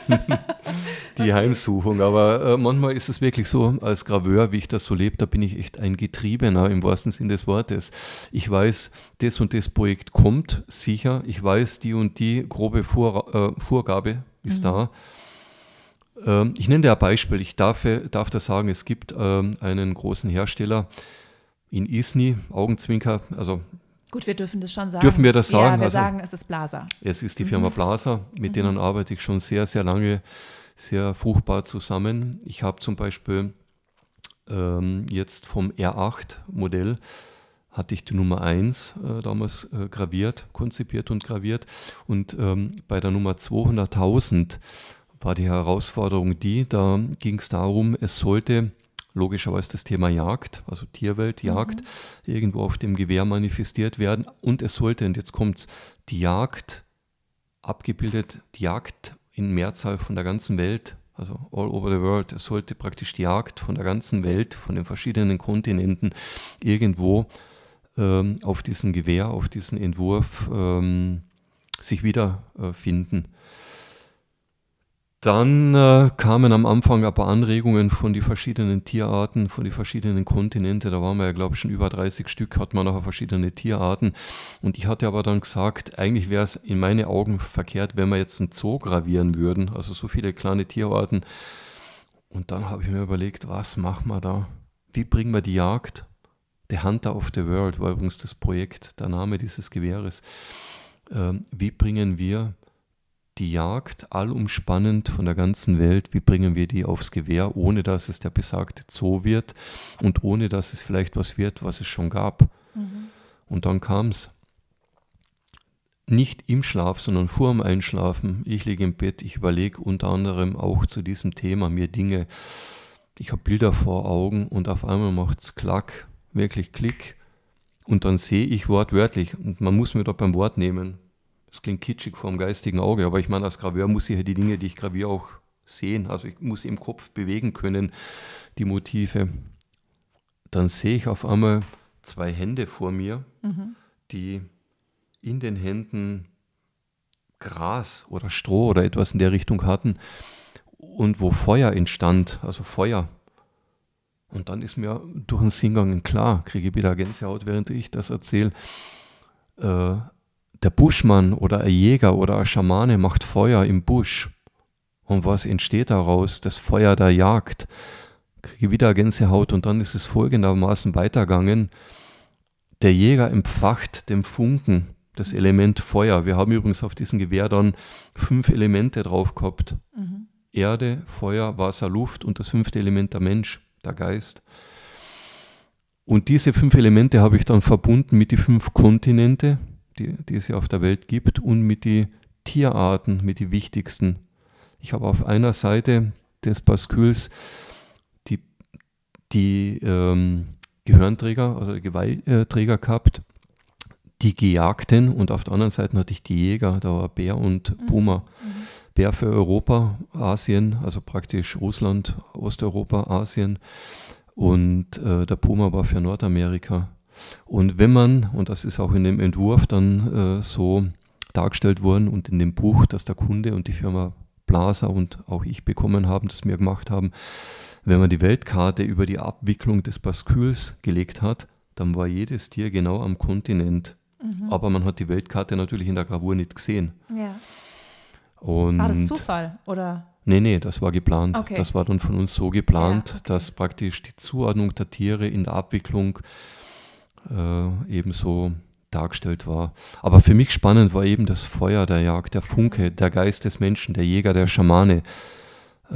die Heimsuchung. Aber äh, manchmal ist es wirklich so, als Graveur, wie ich das so lebe, da bin ich echt ein Getriebener im wahrsten Sinn des Wortes. Ich weiß, das und das Projekt kommt sicher. Ich weiß, die und die grobe Vor äh, Vorgabe ist mhm. da. Ähm, ich nenne dir ein Beispiel. Ich darf, darf da sagen, es gibt ähm, einen großen Hersteller in Isny, Augenzwinker, also Gut, wir dürfen das schon sagen. Dürfen wir das sagen? Ja, wir also, sagen, es ist Blaser. Es ist die Firma mhm. Blaser, mit mhm. denen arbeite ich schon sehr, sehr lange sehr fruchtbar zusammen. Ich habe zum Beispiel ähm, jetzt vom R8-Modell hatte ich die Nummer 1 äh, damals äh, graviert, konzipiert und graviert. Und ähm, bei der Nummer 200.000 war die Herausforderung die, da ging es darum, es sollte logischerweise das Thema Jagd, also Tierwelt, Jagd, mhm. irgendwo auf dem Gewehr manifestiert werden. Und es sollte, und jetzt kommt die Jagd abgebildet, die Jagd in Mehrzahl von der ganzen Welt, also all over the world. Es sollte praktisch die Jagd von der ganzen Welt, von den verschiedenen Kontinenten irgendwo ähm, auf diesen Gewehr, auf diesen Entwurf ähm, sich wiederfinden. Äh, dann äh, kamen am Anfang ein paar Anregungen von den verschiedenen Tierarten, von den verschiedenen Kontinenten. Da waren wir ja, glaube ich, schon über 30 Stück, hat man noch verschiedene Tierarten. Und ich hatte aber dann gesagt, eigentlich wäre es in meine Augen verkehrt, wenn wir jetzt einen Zoo gravieren würden. Also so viele kleine Tierarten. Und dann habe ich mir überlegt, was machen wir da? Wie bringen wir die Jagd? The Hunter of the World war übrigens das Projekt, der Name dieses Gewehres. Ähm, wie bringen wir die Jagd allumspannend von der ganzen Welt, wie bringen wir die aufs Gewehr, ohne dass es der besagte Zoo wird und ohne dass es vielleicht was wird, was es schon gab. Mhm. Und dann kam es. nicht im Schlaf, sondern vor dem Einschlafen. Ich liege im Bett, ich überlege unter anderem auch zu diesem Thema mir Dinge. Ich habe Bilder vor Augen und auf einmal macht es Klack, wirklich Klick. Und dann sehe ich wortwörtlich, und man muss mir doch beim Wort nehmen. Das klingt kitschig vor dem geistigen Auge, aber ich meine, als Graveur muss ich ja die Dinge, die ich graviere, auch sehen. Also ich muss im Kopf bewegen können, die Motive. Dann sehe ich auf einmal zwei Hände vor mir, mhm. die in den Händen Gras oder Stroh oder etwas in der Richtung hatten und wo Feuer entstand, also Feuer. Und dann ist mir durch den Singgang klar, kriege ich wieder Gänsehaut, während ich das erzähle, äh, der Buschmann oder ein Jäger oder ein Schamane macht Feuer im Busch. Und was entsteht daraus? Das Feuer der Jagd. Kriege wieder Gänsehaut und dann ist es folgendermaßen weitergegangen. Der Jäger empfacht dem Funken das Element Feuer. Wir haben übrigens auf diesem Gewehr dann fünf Elemente drauf gehabt. Mhm. Erde, Feuer, Wasser, Luft und das fünfte Element der Mensch, der Geist. Und diese fünf Elemente habe ich dann verbunden mit den fünf Kontinente, die, die es ja auf der Welt gibt, und mit den Tierarten, mit den wichtigsten. Ich habe auf einer Seite des Baskuls die, die ähm, Gehörnträger, also Geweihträger gehabt die Gejagten und auf der anderen Seite hatte ich die Jäger, da war Bär und mhm. Puma. Mhm. Bär für Europa, Asien, also praktisch Russland, Osteuropa, Asien und äh, der Puma war für Nordamerika. Und wenn man, und das ist auch in dem Entwurf dann äh, so dargestellt worden und in dem Buch, das der Kunde und die Firma Plaza und auch ich bekommen haben, das wir gemacht haben, wenn man die Weltkarte über die Abwicklung des Basküls gelegt hat, dann war jedes Tier genau am Kontinent Mhm. Aber man hat die Weltkarte natürlich in der Gravur nicht gesehen. Ja. Und war das Zufall oder? Nee, nee, das war geplant. Okay. Das war dann von uns so geplant, ja, okay. dass praktisch die Zuordnung der Tiere in der Abwicklung äh, ebenso dargestellt war. Aber für mich spannend war eben das Feuer der Jagd, der Funke, der Geist des Menschen, der Jäger, der Schamane. Äh,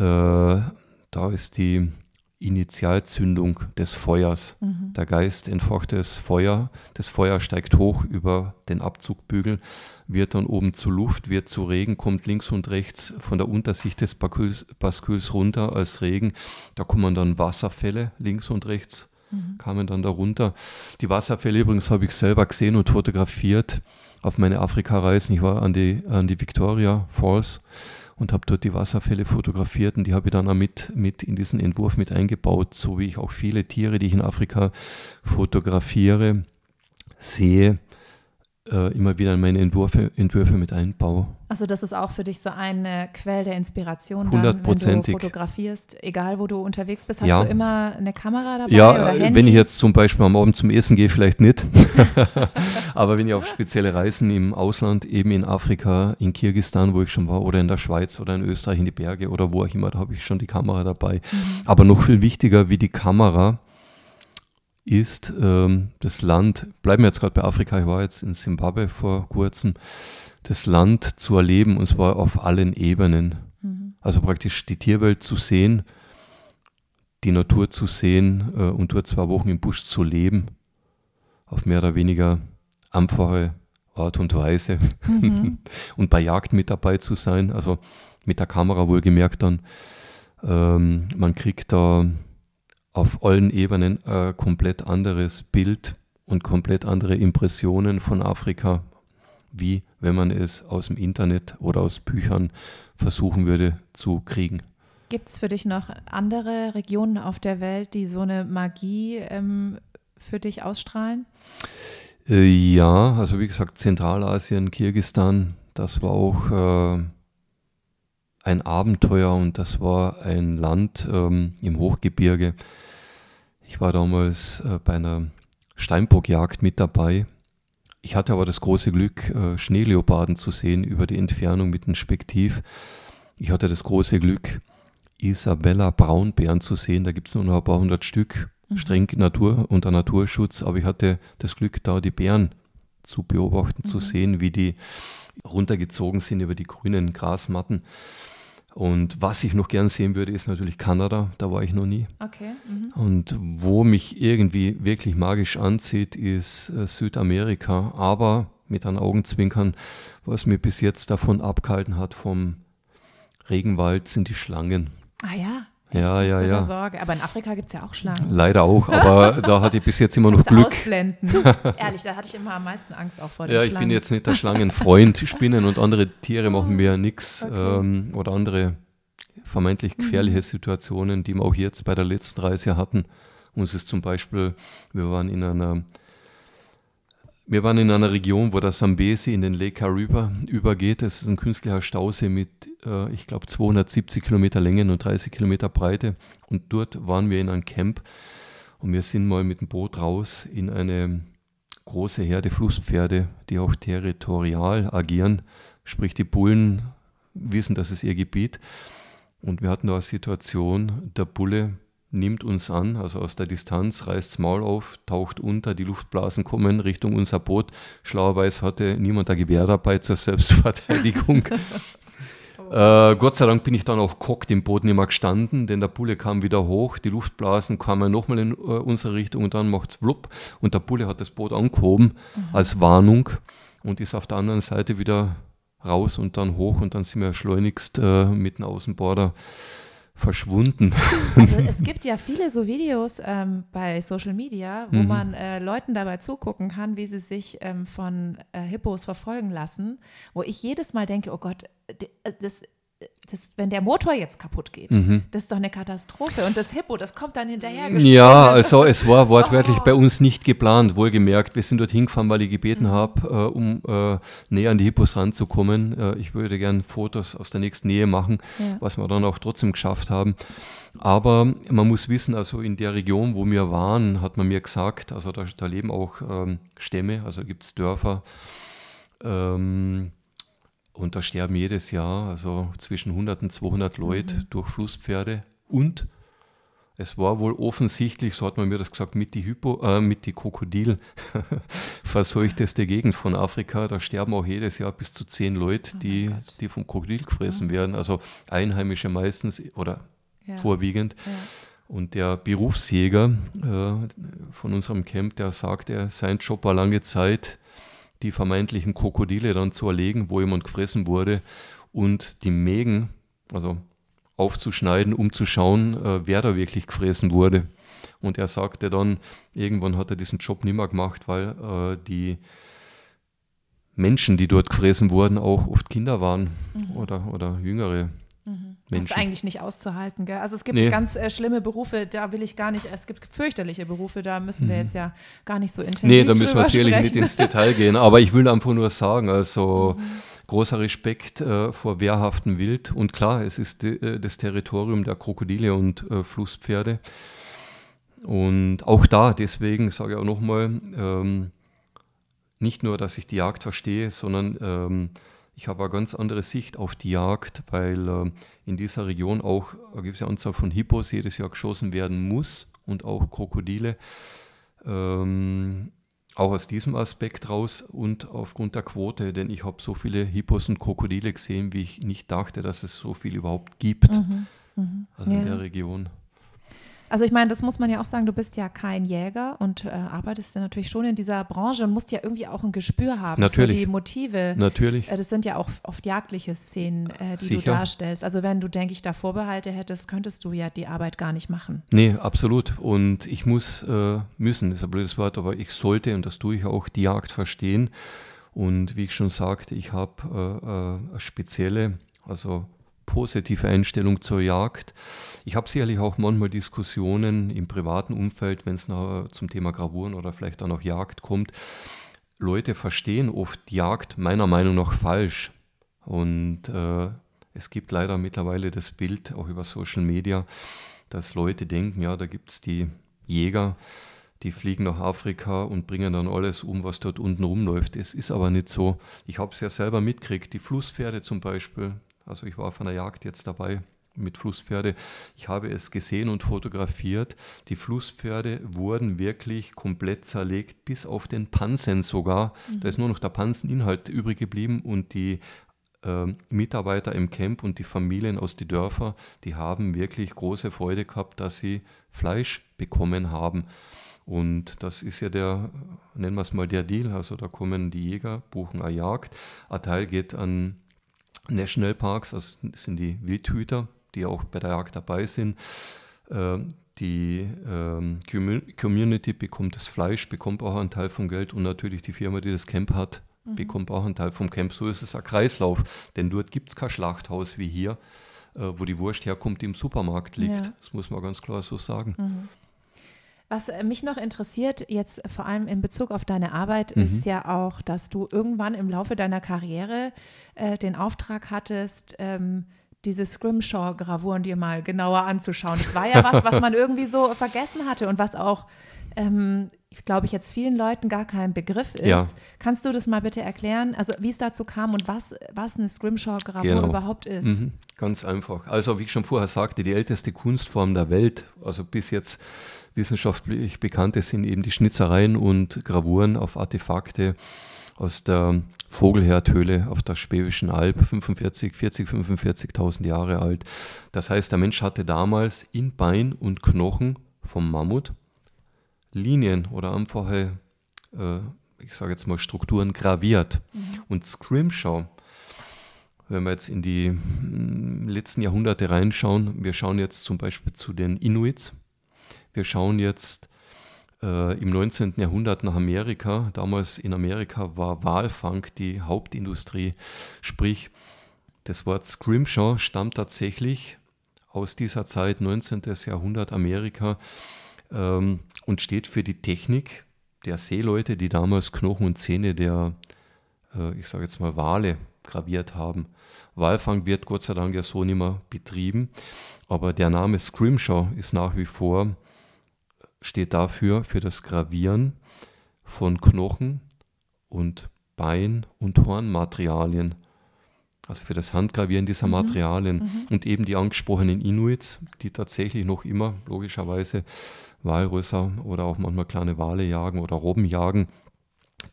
da ist die Initialzündung des Feuers. Mhm. Der Geist entfacht das Feuer, das Feuer steigt hoch über den Abzugbügel, wird dann oben zu Luft, wird zu Regen, kommt links und rechts von der Untersicht des Basküls runter als Regen. Da kommen dann Wasserfälle links und rechts, mhm. kamen dann darunter. Die Wasserfälle übrigens habe ich selber gesehen und fotografiert auf meine Afrika-Reisen. Ich war an die, an die Victoria Falls und habe dort die Wasserfälle fotografiert und die habe ich dann auch mit, mit in diesen Entwurf mit eingebaut, so wie ich auch viele Tiere, die ich in Afrika fotografiere, sehe, äh, immer wieder in meine Entwürfe, Entwürfe mit einbaue. Also das ist auch für dich so eine Quelle der Inspiration, dann, wenn du fotografierst, egal wo du unterwegs bist, hast ja. du immer eine Kamera dabei ja, Handy? wenn ich jetzt zum Beispiel am Abend zum Essen gehe, vielleicht nicht. Aber wenn ich auf spezielle Reisen im Ausland, eben in Afrika, in Kirgisistan, wo ich schon war, oder in der Schweiz oder in Österreich in die Berge oder wo auch immer, da habe ich schon die Kamera dabei. Mhm. Aber noch viel wichtiger wie die Kamera, ist ähm, das Land, bleiben wir jetzt gerade bei Afrika, ich war jetzt in Simbabwe vor kurzem, das Land zu erleben und zwar auf allen Ebenen. Mhm. Also praktisch die Tierwelt zu sehen, die Natur zu sehen äh, und dort zwei Wochen im Busch zu leben, auf mehr oder weniger einfache Art und Weise mhm. und bei Jagd mit dabei zu sein, also mit der Kamera wohlgemerkt dann. Ähm, man kriegt da auf allen Ebenen ein komplett anderes Bild und komplett andere Impressionen von Afrika, wie wenn man es aus dem Internet oder aus Büchern versuchen würde zu kriegen. Gibt es für dich noch andere Regionen auf der Welt, die so eine Magie ähm, für dich ausstrahlen? Äh, ja, also wie gesagt, Zentralasien, Kirgistan, das war auch äh, ein Abenteuer und das war ein Land ähm, im Hochgebirge. Ich war damals äh, bei einer Steinbockjagd mit dabei. Ich hatte aber das große Glück, äh, Schneeleoparden zu sehen über die Entfernung mit dem Spektiv. Ich hatte das große Glück, Isabella Braunbären zu sehen. Da gibt es nur noch ein paar hundert Stück, mhm. streng Natur unter Naturschutz. Aber ich hatte das Glück, da die Bären zu beobachten, mhm. zu sehen, wie die runtergezogen sind über die grünen Grasmatten. Und was ich noch gern sehen würde, ist natürlich Kanada. Da war ich noch nie. Okay. Mhm. Und wo mich irgendwie wirklich magisch anzieht, ist äh, Südamerika. Aber mit einem Augenzwinkern, was mir bis jetzt davon abgehalten hat vom Regenwald, sind die Schlangen. Ah ja. Ja, ja, ja. Sorge. Aber in Afrika gibt es ja auch Schlangen. Leider auch, aber da hatte ich bis jetzt immer noch Glück. Ausblenden. Ehrlich, da hatte ich immer am meisten Angst auch vor den ja, Schlangen. Ja, ich bin jetzt nicht der Schlangenfreund. Spinnen und andere Tiere machen mir nichts Okay. ähm, oder andere vermeintlich gefährliche Situationen, die wir auch jetzt bei der letzten Reise hatten. Uns ist zum Beispiel, wir waren in einer wir waren in einer Region, wo der Sambesi in den Lake Kariba übergeht. Das ist ein künstlicher Stausee mit, äh, ich glaube, 270 Kilometer Länge und 30 Kilometer Breite. Und dort waren wir in einem Camp und wir sind mal mit dem Boot raus in eine große Herde Flusspferde, die auch territorial agieren. Sprich, die Bullen wissen, das ist ihr Gebiet. Und wir hatten da eine Situation, der Bulle nimmt uns an, also aus der Distanz, reißt das Maul auf, taucht unter, die Luftblasen kommen Richtung unser Boot. Schlauerweise hatte niemand ein Gewehr dabei zur Selbstverteidigung. äh, Gott sei Dank bin ich dann auch kockt im Boot nicht mehr gestanden, denn der Bulle kam wieder hoch, die Luftblasen kamen nochmal in äh, unsere Richtung und dann macht es flupp und der Bulle hat das Boot angehoben mhm. als Warnung und ist auf der anderen Seite wieder raus und dann hoch und dann sind wir schleunigst äh, mit dem Außenborder verschwunden. Also es gibt ja viele so Videos ähm, bei Social Media, wo mhm. man äh, Leuten dabei zugucken kann, wie sie sich ähm, von äh, Hippos verfolgen lassen, wo ich jedes Mal denke, oh Gott, das, das, wenn der Motor jetzt kaputt geht, mhm. das ist doch eine Katastrophe. Und das Hippo, das kommt dann hinterher. Ja, also es war wortwörtlich oh. bei uns nicht geplant, wohlgemerkt. Wir sind dort hingefahren, weil ich gebeten mhm. habe, äh, um äh, näher an die Hippos ranzukommen. Äh, ich würde gerne Fotos aus der nächsten Nähe machen, ja. was wir dann auch trotzdem geschafft haben. Aber man muss wissen, also in der Region, wo wir waren, hat man mir gesagt, also da, da leben auch ähm, Stämme, also gibt es Dörfer. Ähm, und da sterben jedes Jahr also zwischen 100 und 200 Leute mhm. durch Flusspferde. Und es war wohl offensichtlich, so hat man mir das gesagt, mit die, Hypo, äh, mit die Krokodil verseuchteste Gegend von Afrika. Da sterben auch jedes Jahr bis zu zehn Leute, oh die, die vom Krokodil gefressen ja. werden. Also Einheimische meistens oder ja. vorwiegend. Ja. Und der Berufsjäger äh, von unserem Camp, der sagt, er sein Job war lange Zeit, die vermeintlichen Krokodile dann zu erlegen, wo jemand gefressen wurde und die Mägen, also aufzuschneiden, um zu schauen, äh, wer da wirklich gefressen wurde. Und er sagte dann, irgendwann hat er diesen Job nicht mehr gemacht, weil äh, die Menschen, die dort gefressen wurden, auch oft Kinder waren mhm. oder, oder jüngere Mhm. Das ist eigentlich nicht auszuhalten. Gell? Also es gibt nee. ganz äh, schlimme Berufe, da will ich gar nicht, es gibt fürchterliche Berufe, da müssen mhm. wir jetzt ja gar nicht so intensiv Nee, da müssen wir sicherlich nicht ins Detail gehen, aber ich will einfach nur sagen, also mhm. großer Respekt äh, vor wehrhaftem Wild und klar, es ist de, äh, das Territorium der Krokodile und äh, Flusspferde und auch da, deswegen sage ich auch nochmal, ähm, nicht nur, dass ich die Jagd verstehe, sondern ähm, ich habe eine ganz andere Sicht auf die Jagd, weil äh, in dieser Region auch eine gewisse Anzahl von Hippos jedes Jahr geschossen werden muss und auch Krokodile. Ähm, auch aus diesem Aspekt raus und aufgrund der Quote, denn ich habe so viele Hippos und Krokodile gesehen, wie ich nicht dachte, dass es so viel überhaupt gibt. Mhm, mh. Also ja. in der Region. Also ich meine, das muss man ja auch sagen, du bist ja kein Jäger und äh, arbeitest ja natürlich schon in dieser Branche und musst ja irgendwie auch ein Gespür haben natürlich. für die Motive. Natürlich. Äh, das sind ja auch oft jagdliche Szenen, äh, die Sicher. du darstellst. Also wenn du, denke ich, da Vorbehalte hättest, könntest du ja die Arbeit gar nicht machen. Nee, absolut. Und ich muss, äh, müssen, ist ein blödes Wort, aber ich sollte, und das tue ich auch, die Jagd verstehen. Und wie ich schon sagte, ich habe äh, äh, spezielle, also positive Einstellung zur Jagd. Ich habe sicherlich auch manchmal Diskussionen im privaten Umfeld, wenn es zum Thema Gravuren oder vielleicht auch Jagd kommt. Leute verstehen oft Jagd meiner Meinung nach falsch. Und äh, es gibt leider mittlerweile das Bild, auch über Social Media, dass Leute denken, ja, da gibt es die Jäger, die fliegen nach Afrika und bringen dann alles um, was dort unten rumläuft. Es ist aber nicht so. Ich habe es ja selber mitgekriegt, die Flusspferde zum Beispiel, also ich war von der Jagd jetzt dabei mit Flusspferde. Ich habe es gesehen und fotografiert. Die Flusspferde wurden wirklich komplett zerlegt, bis auf den Pansen sogar. Mhm. Da ist nur noch der Panseninhalt übrig geblieben und die äh, Mitarbeiter im Camp und die Familien aus den Dörfern, die haben wirklich große Freude gehabt, dass sie Fleisch bekommen haben. Und das ist ja der, nennen wir es mal der Deal. Also da kommen die Jäger, buchen eine Jagd. Ein Teil geht an Nationalparks, also das sind die Wildhüter, die auch bei der Jagd dabei sind. Ähm, die ähm, Community bekommt das Fleisch, bekommt auch einen Teil vom Geld und natürlich die Firma, die das Camp hat, mhm. bekommt auch einen Teil vom Camp. So ist es ein Kreislauf, denn dort gibt es kein Schlachthaus wie hier, äh, wo die Wurst herkommt, die im Supermarkt liegt. Ja. Das muss man ganz klar so sagen. Mhm. Was äh, mich noch interessiert, jetzt vor allem in Bezug auf deine Arbeit, mhm. ist ja auch, dass du irgendwann im Laufe deiner Karriere äh, den Auftrag hattest, ähm, diese Scrimshaw-Gravuren dir mal genauer anzuschauen. Das war ja was, was man irgendwie so vergessen hatte und was auch, ähm, glaube ich, jetzt vielen Leuten gar kein Begriff ist. Ja. Kannst du das mal bitte erklären, also wie es dazu kam und was, was eine Scrimshaw-Gravur genau. überhaupt ist? Mhm. Ganz einfach. Also wie ich schon vorher sagte, die älteste Kunstform der Welt, also bis jetzt wissenschaftlich bekannte sind eben die Schnitzereien und Gravuren auf Artefakte aus der Vogelherdhöhle auf der Schwäbischen Alb, 45, 40, 45.000 Jahre alt. Das heißt, der Mensch hatte damals in Bein und Knochen vom Mammut Linien oder einfache, äh, ich sage jetzt mal Strukturen graviert. Mhm. Und Scrimshaw, wenn wir jetzt in die mm, letzten Jahrhunderte reinschauen, wir schauen jetzt zum Beispiel zu den Inuits, wir schauen jetzt äh, im 19. Jahrhundert nach Amerika. Damals in Amerika war Walfang die Hauptindustrie. Sprich, das Wort Scrimshaw stammt tatsächlich aus dieser Zeit, 19. Jahrhundert Amerika, ähm, und steht für die Technik der Seeleute, die damals Knochen und Zähne der, äh, ich sage jetzt mal, Wale graviert haben. Walfang wird Gott sei Dank ja so nicht mehr betrieben, aber der Name Scrimshaw ist nach wie vor steht dafür für das Gravieren von Knochen und Bein- und Hornmaterialien. Also für das Handgravieren dieser mhm. Materialien. Mhm. Und eben die angesprochenen Inuits, die tatsächlich noch immer logischerweise Walrösser oder auch manchmal kleine Wale jagen oder Robben jagen,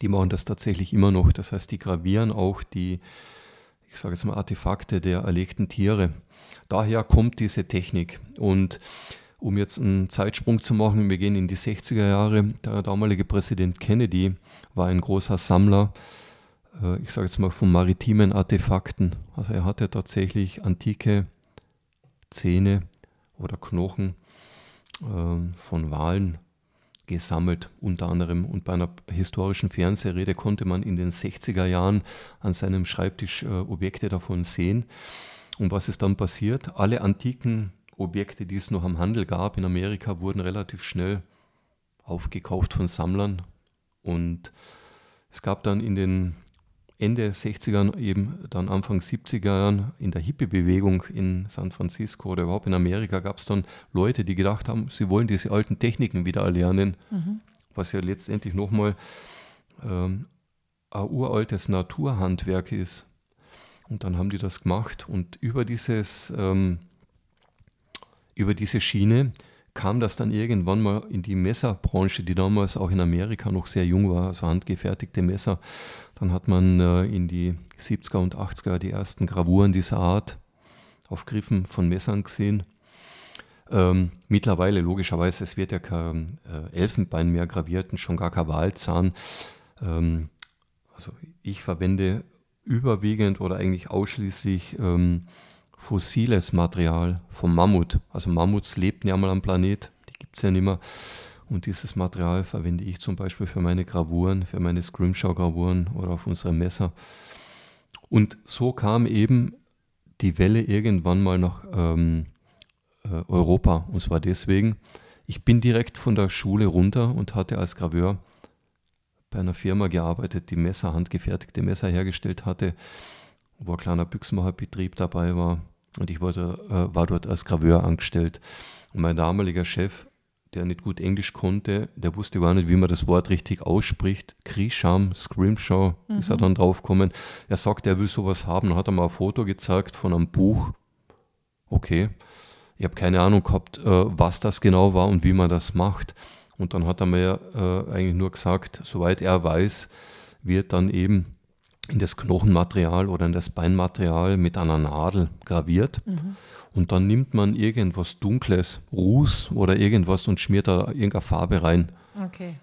die machen das tatsächlich immer noch. Das heißt, die gravieren auch die, ich sage jetzt mal, Artefakte der erlegten Tiere. Daher kommt diese Technik. Und um jetzt einen Zeitsprung zu machen, wir gehen in die 60er Jahre. Der damalige Präsident Kennedy war ein großer Sammler, äh, ich sage jetzt mal, von maritimen Artefakten. Also er hatte tatsächlich antike Zähne oder Knochen von Walen gesammelt, unter anderem. Und bei einer historischen Fernsehrede konnte man in den 60er Jahren an seinem Schreibtisch äh, Objekte davon sehen. Und was ist dann passiert? Alle antiken Objekte, die es noch am Handel gab in Amerika, wurden relativ schnell aufgekauft von Sammlern. Und es gab dann in den Ende 60ern, eben dann Anfang 70er Jahren in der Hippie-Bewegung in San Francisco oder überhaupt in Amerika gab es dann Leute, die gedacht haben, sie wollen diese alten Techniken wieder erlernen, mhm. was ja letztendlich nochmal ähm, ein uraltes Naturhandwerk ist. Und dann haben die das gemacht und über dieses ähm, über diese Schiene kam das dann irgendwann mal in die Messerbranche, die damals auch in Amerika noch sehr jung war, also handgefertigte Messer. Dann hat man äh, in die 70er und 80er die ersten Gravuren dieser Art auf Griffen von Messern gesehen. Ähm, mittlerweile, logischerweise, es wird ja kein äh, Elfenbein mehr graviert und schon gar kein Walzahn. Ähm, also ich verwende überwiegend oder eigentlich ausschließlich ähm, fossiles Material vom Mammut. Also Mammuts lebten ja mal am Planet, die gibt es ja nicht mehr. Und dieses Material verwende ich zum Beispiel für meine Gravuren, für meine Scrimshaw-Gravuren oder auf unsere Messer. Und so kam eben die Welle irgendwann mal nach ähm, äh, Europa. Und zwar deswegen, ich bin direkt von der Schule runter und hatte als Graveur bei einer Firma gearbeitet, die Messer, handgefertigte Messer hergestellt hatte, wo ein kleiner Büchsenmacherbetrieb dabei war. Und ich wurde, äh, war dort als Graveur angestellt. Und mein damaliger Chef, der nicht gut Englisch konnte, der wusste gar nicht, wie man das Wort richtig ausspricht. Krisham, Scrimshaw, mhm. ist er mhm. dann draufgekommen. Er sagt, er will sowas haben. Dann hat er mal ein Foto gezeigt von einem Buch. Okay. Ich habe keine Ahnung gehabt, äh, was das genau war und wie man das macht. Und dann hat er mir äh, eigentlich nur gesagt, soweit er weiß, wird dann eben in das Knochenmaterial oder in das Beinmaterial mit einer Nadel graviert. Mhm. Und dann nimmt man irgendwas Dunkles, Ruß oder irgendwas und schmiert da irgendeine Farbe rein. Okay.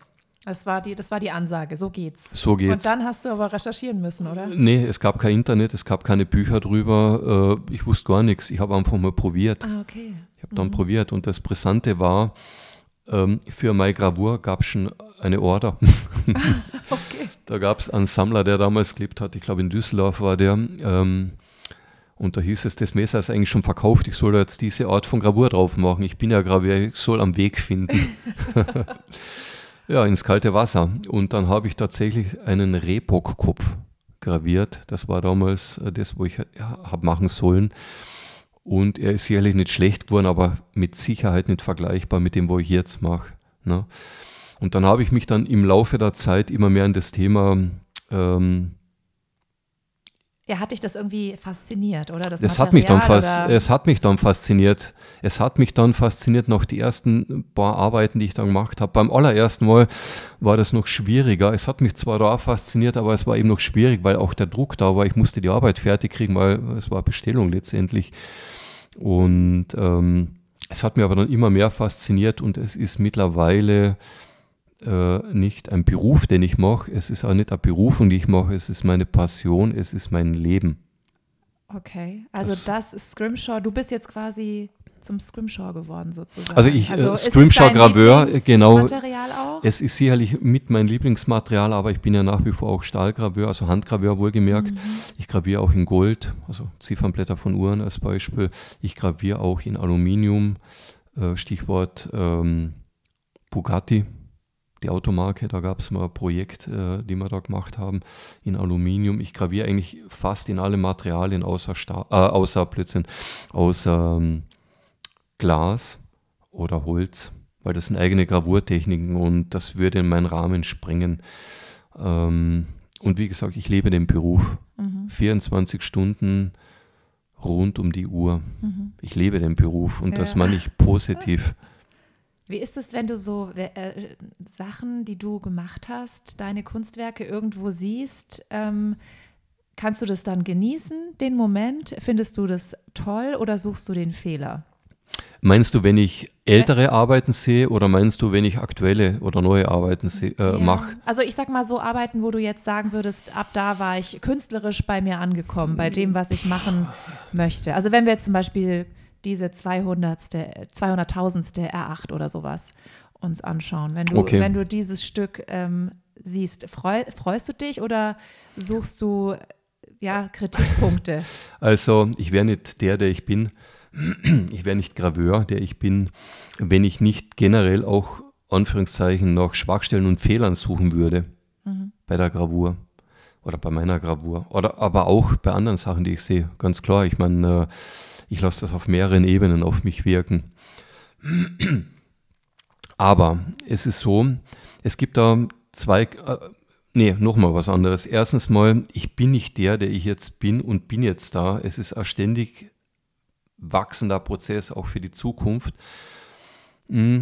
Das war, die, das war die Ansage, so geht's. So geht's. Und dann hast du aber recherchieren müssen, oder? Nee, es gab kein Internet, es gab keine Bücher drüber. Äh, ich wusste gar nichts. Ich habe einfach mal probiert. Ah, okay. Ich habe dann probiert und das Brisante war, ähm, für meine Gravur gab es schon eine Order. Da gab es einen Sammler, der damals gelebt hat, ich glaube in Düsseldorf war der. Ähm, und da hieß es, das Messer ist eigentlich schon verkauft, ich soll da jetzt diese Art von Gravur drauf machen. Ich bin ja Gravier, ich soll am Weg finden. ja, ins kalte Wasser. Und dann habe ich tatsächlich einen Rebockkopf graviert. Das war damals äh, das, wo ich ja, habe machen sollen. Und er ist sicherlich nicht schlecht geworden, aber mit Sicherheit nicht vergleichbar mit dem, wo ich jetzt mache. Ne? Und dann habe ich mich dann im Laufe der Zeit immer mehr in das Thema ähm, Ja, hat dich das irgendwie fasziniert, oder? Das es hat, mich dann fas oder- es hat mich dann fasziniert. Es hat mich dann fasziniert, noch die ersten paar Arbeiten, die ich dann gemacht habe. Beim allerersten Mal war das noch schwieriger. Es hat mich zwar da fasziniert, aber es war eben noch schwierig, weil auch der Druck da war. Ich musste die Arbeit fertig kriegen, weil es war Bestellung letztendlich. Und ähm, es hat mir aber dann immer mehr fasziniert und es ist mittlerweile äh, nicht ein Beruf, den ich mache. Es ist auch nicht eine Berufung, die ich mache. Es ist meine Passion, es ist mein Leben. Okay, also Das- das, ist Scrimshaw. Du bist jetzt quasi zum Scrimshaw geworden sozusagen. Also ich, äh, ist es Scrimshaw-Graveur, dein äh, genau. Lieblingsmaterial auch? Es ist sicherlich mit mein Lieblingsmaterial, aber ich bin ja nach wie vor auch Stahlgraveur, also Handgraveur wohlgemerkt. Ich graviere auch in Gold, also Ziffernblätter von Uhren als Beispiel. Ich graviere auch in Aluminium, äh, Stichwort ähm, Bugatti, die Automarke. Da gab es mal ein Projekt, äh, die wir da gemacht haben, in Aluminium. Ich graviere eigentlich fast in alle Materialien außer, Stahl, äh, außer Blödsinn, außer ähm, Glas oder Holz, weil das sind eigene Gravurtechniken und das würde in meinen Rahmen sprengen. Ähm, und wie gesagt, ich lebe den Beruf. Mhm. 24 Stunden rund um die Uhr. Mhm. Ich lebe den Beruf und das Ja. meine ich positiv. Wie ist es, wenn du so äh, Sachen, die du gemacht hast, deine Kunstwerke irgendwo siehst? Ähm, kannst du das dann genießen, den Moment? Findest du das toll oder suchst du den Fehler? Meinst du, wenn ich ältere Arbeiten sehe oder meinst du, wenn ich aktuelle oder neue Arbeiten äh, Ja. mache? Also ich sag mal so Arbeiten, wo du jetzt sagen würdest, ab da war ich künstlerisch bei mir angekommen, bei dem, was ich machen möchte. Also wenn wir jetzt zum Beispiel diese 200. 200.000. R8 oder sowas uns anschauen, wenn du, Okay. wenn du dieses Stück ähm, siehst, freu, freust du dich oder suchst du ja Kritikpunkte? Also, ich wäre nicht der, der ich bin. Ich wäre nicht Graveur, der ich bin, wenn ich nicht generell auch Anführungszeichen nach Schwachstellen und Fehlern suchen würde bei der Gravur oder bei meiner Gravur oder aber auch bei anderen Sachen, die ich sehe. Ganz klar, ich meine, äh, ich lasse das auf mehreren Ebenen auf mich wirken. Aber es ist so, es gibt da zwei, äh, nee, nochmal was anderes. Erstens mal, ich bin nicht der, der ich jetzt bin und bin jetzt da. Es ist ein ständig wachsender Prozess, auch für die Zukunft. Mm.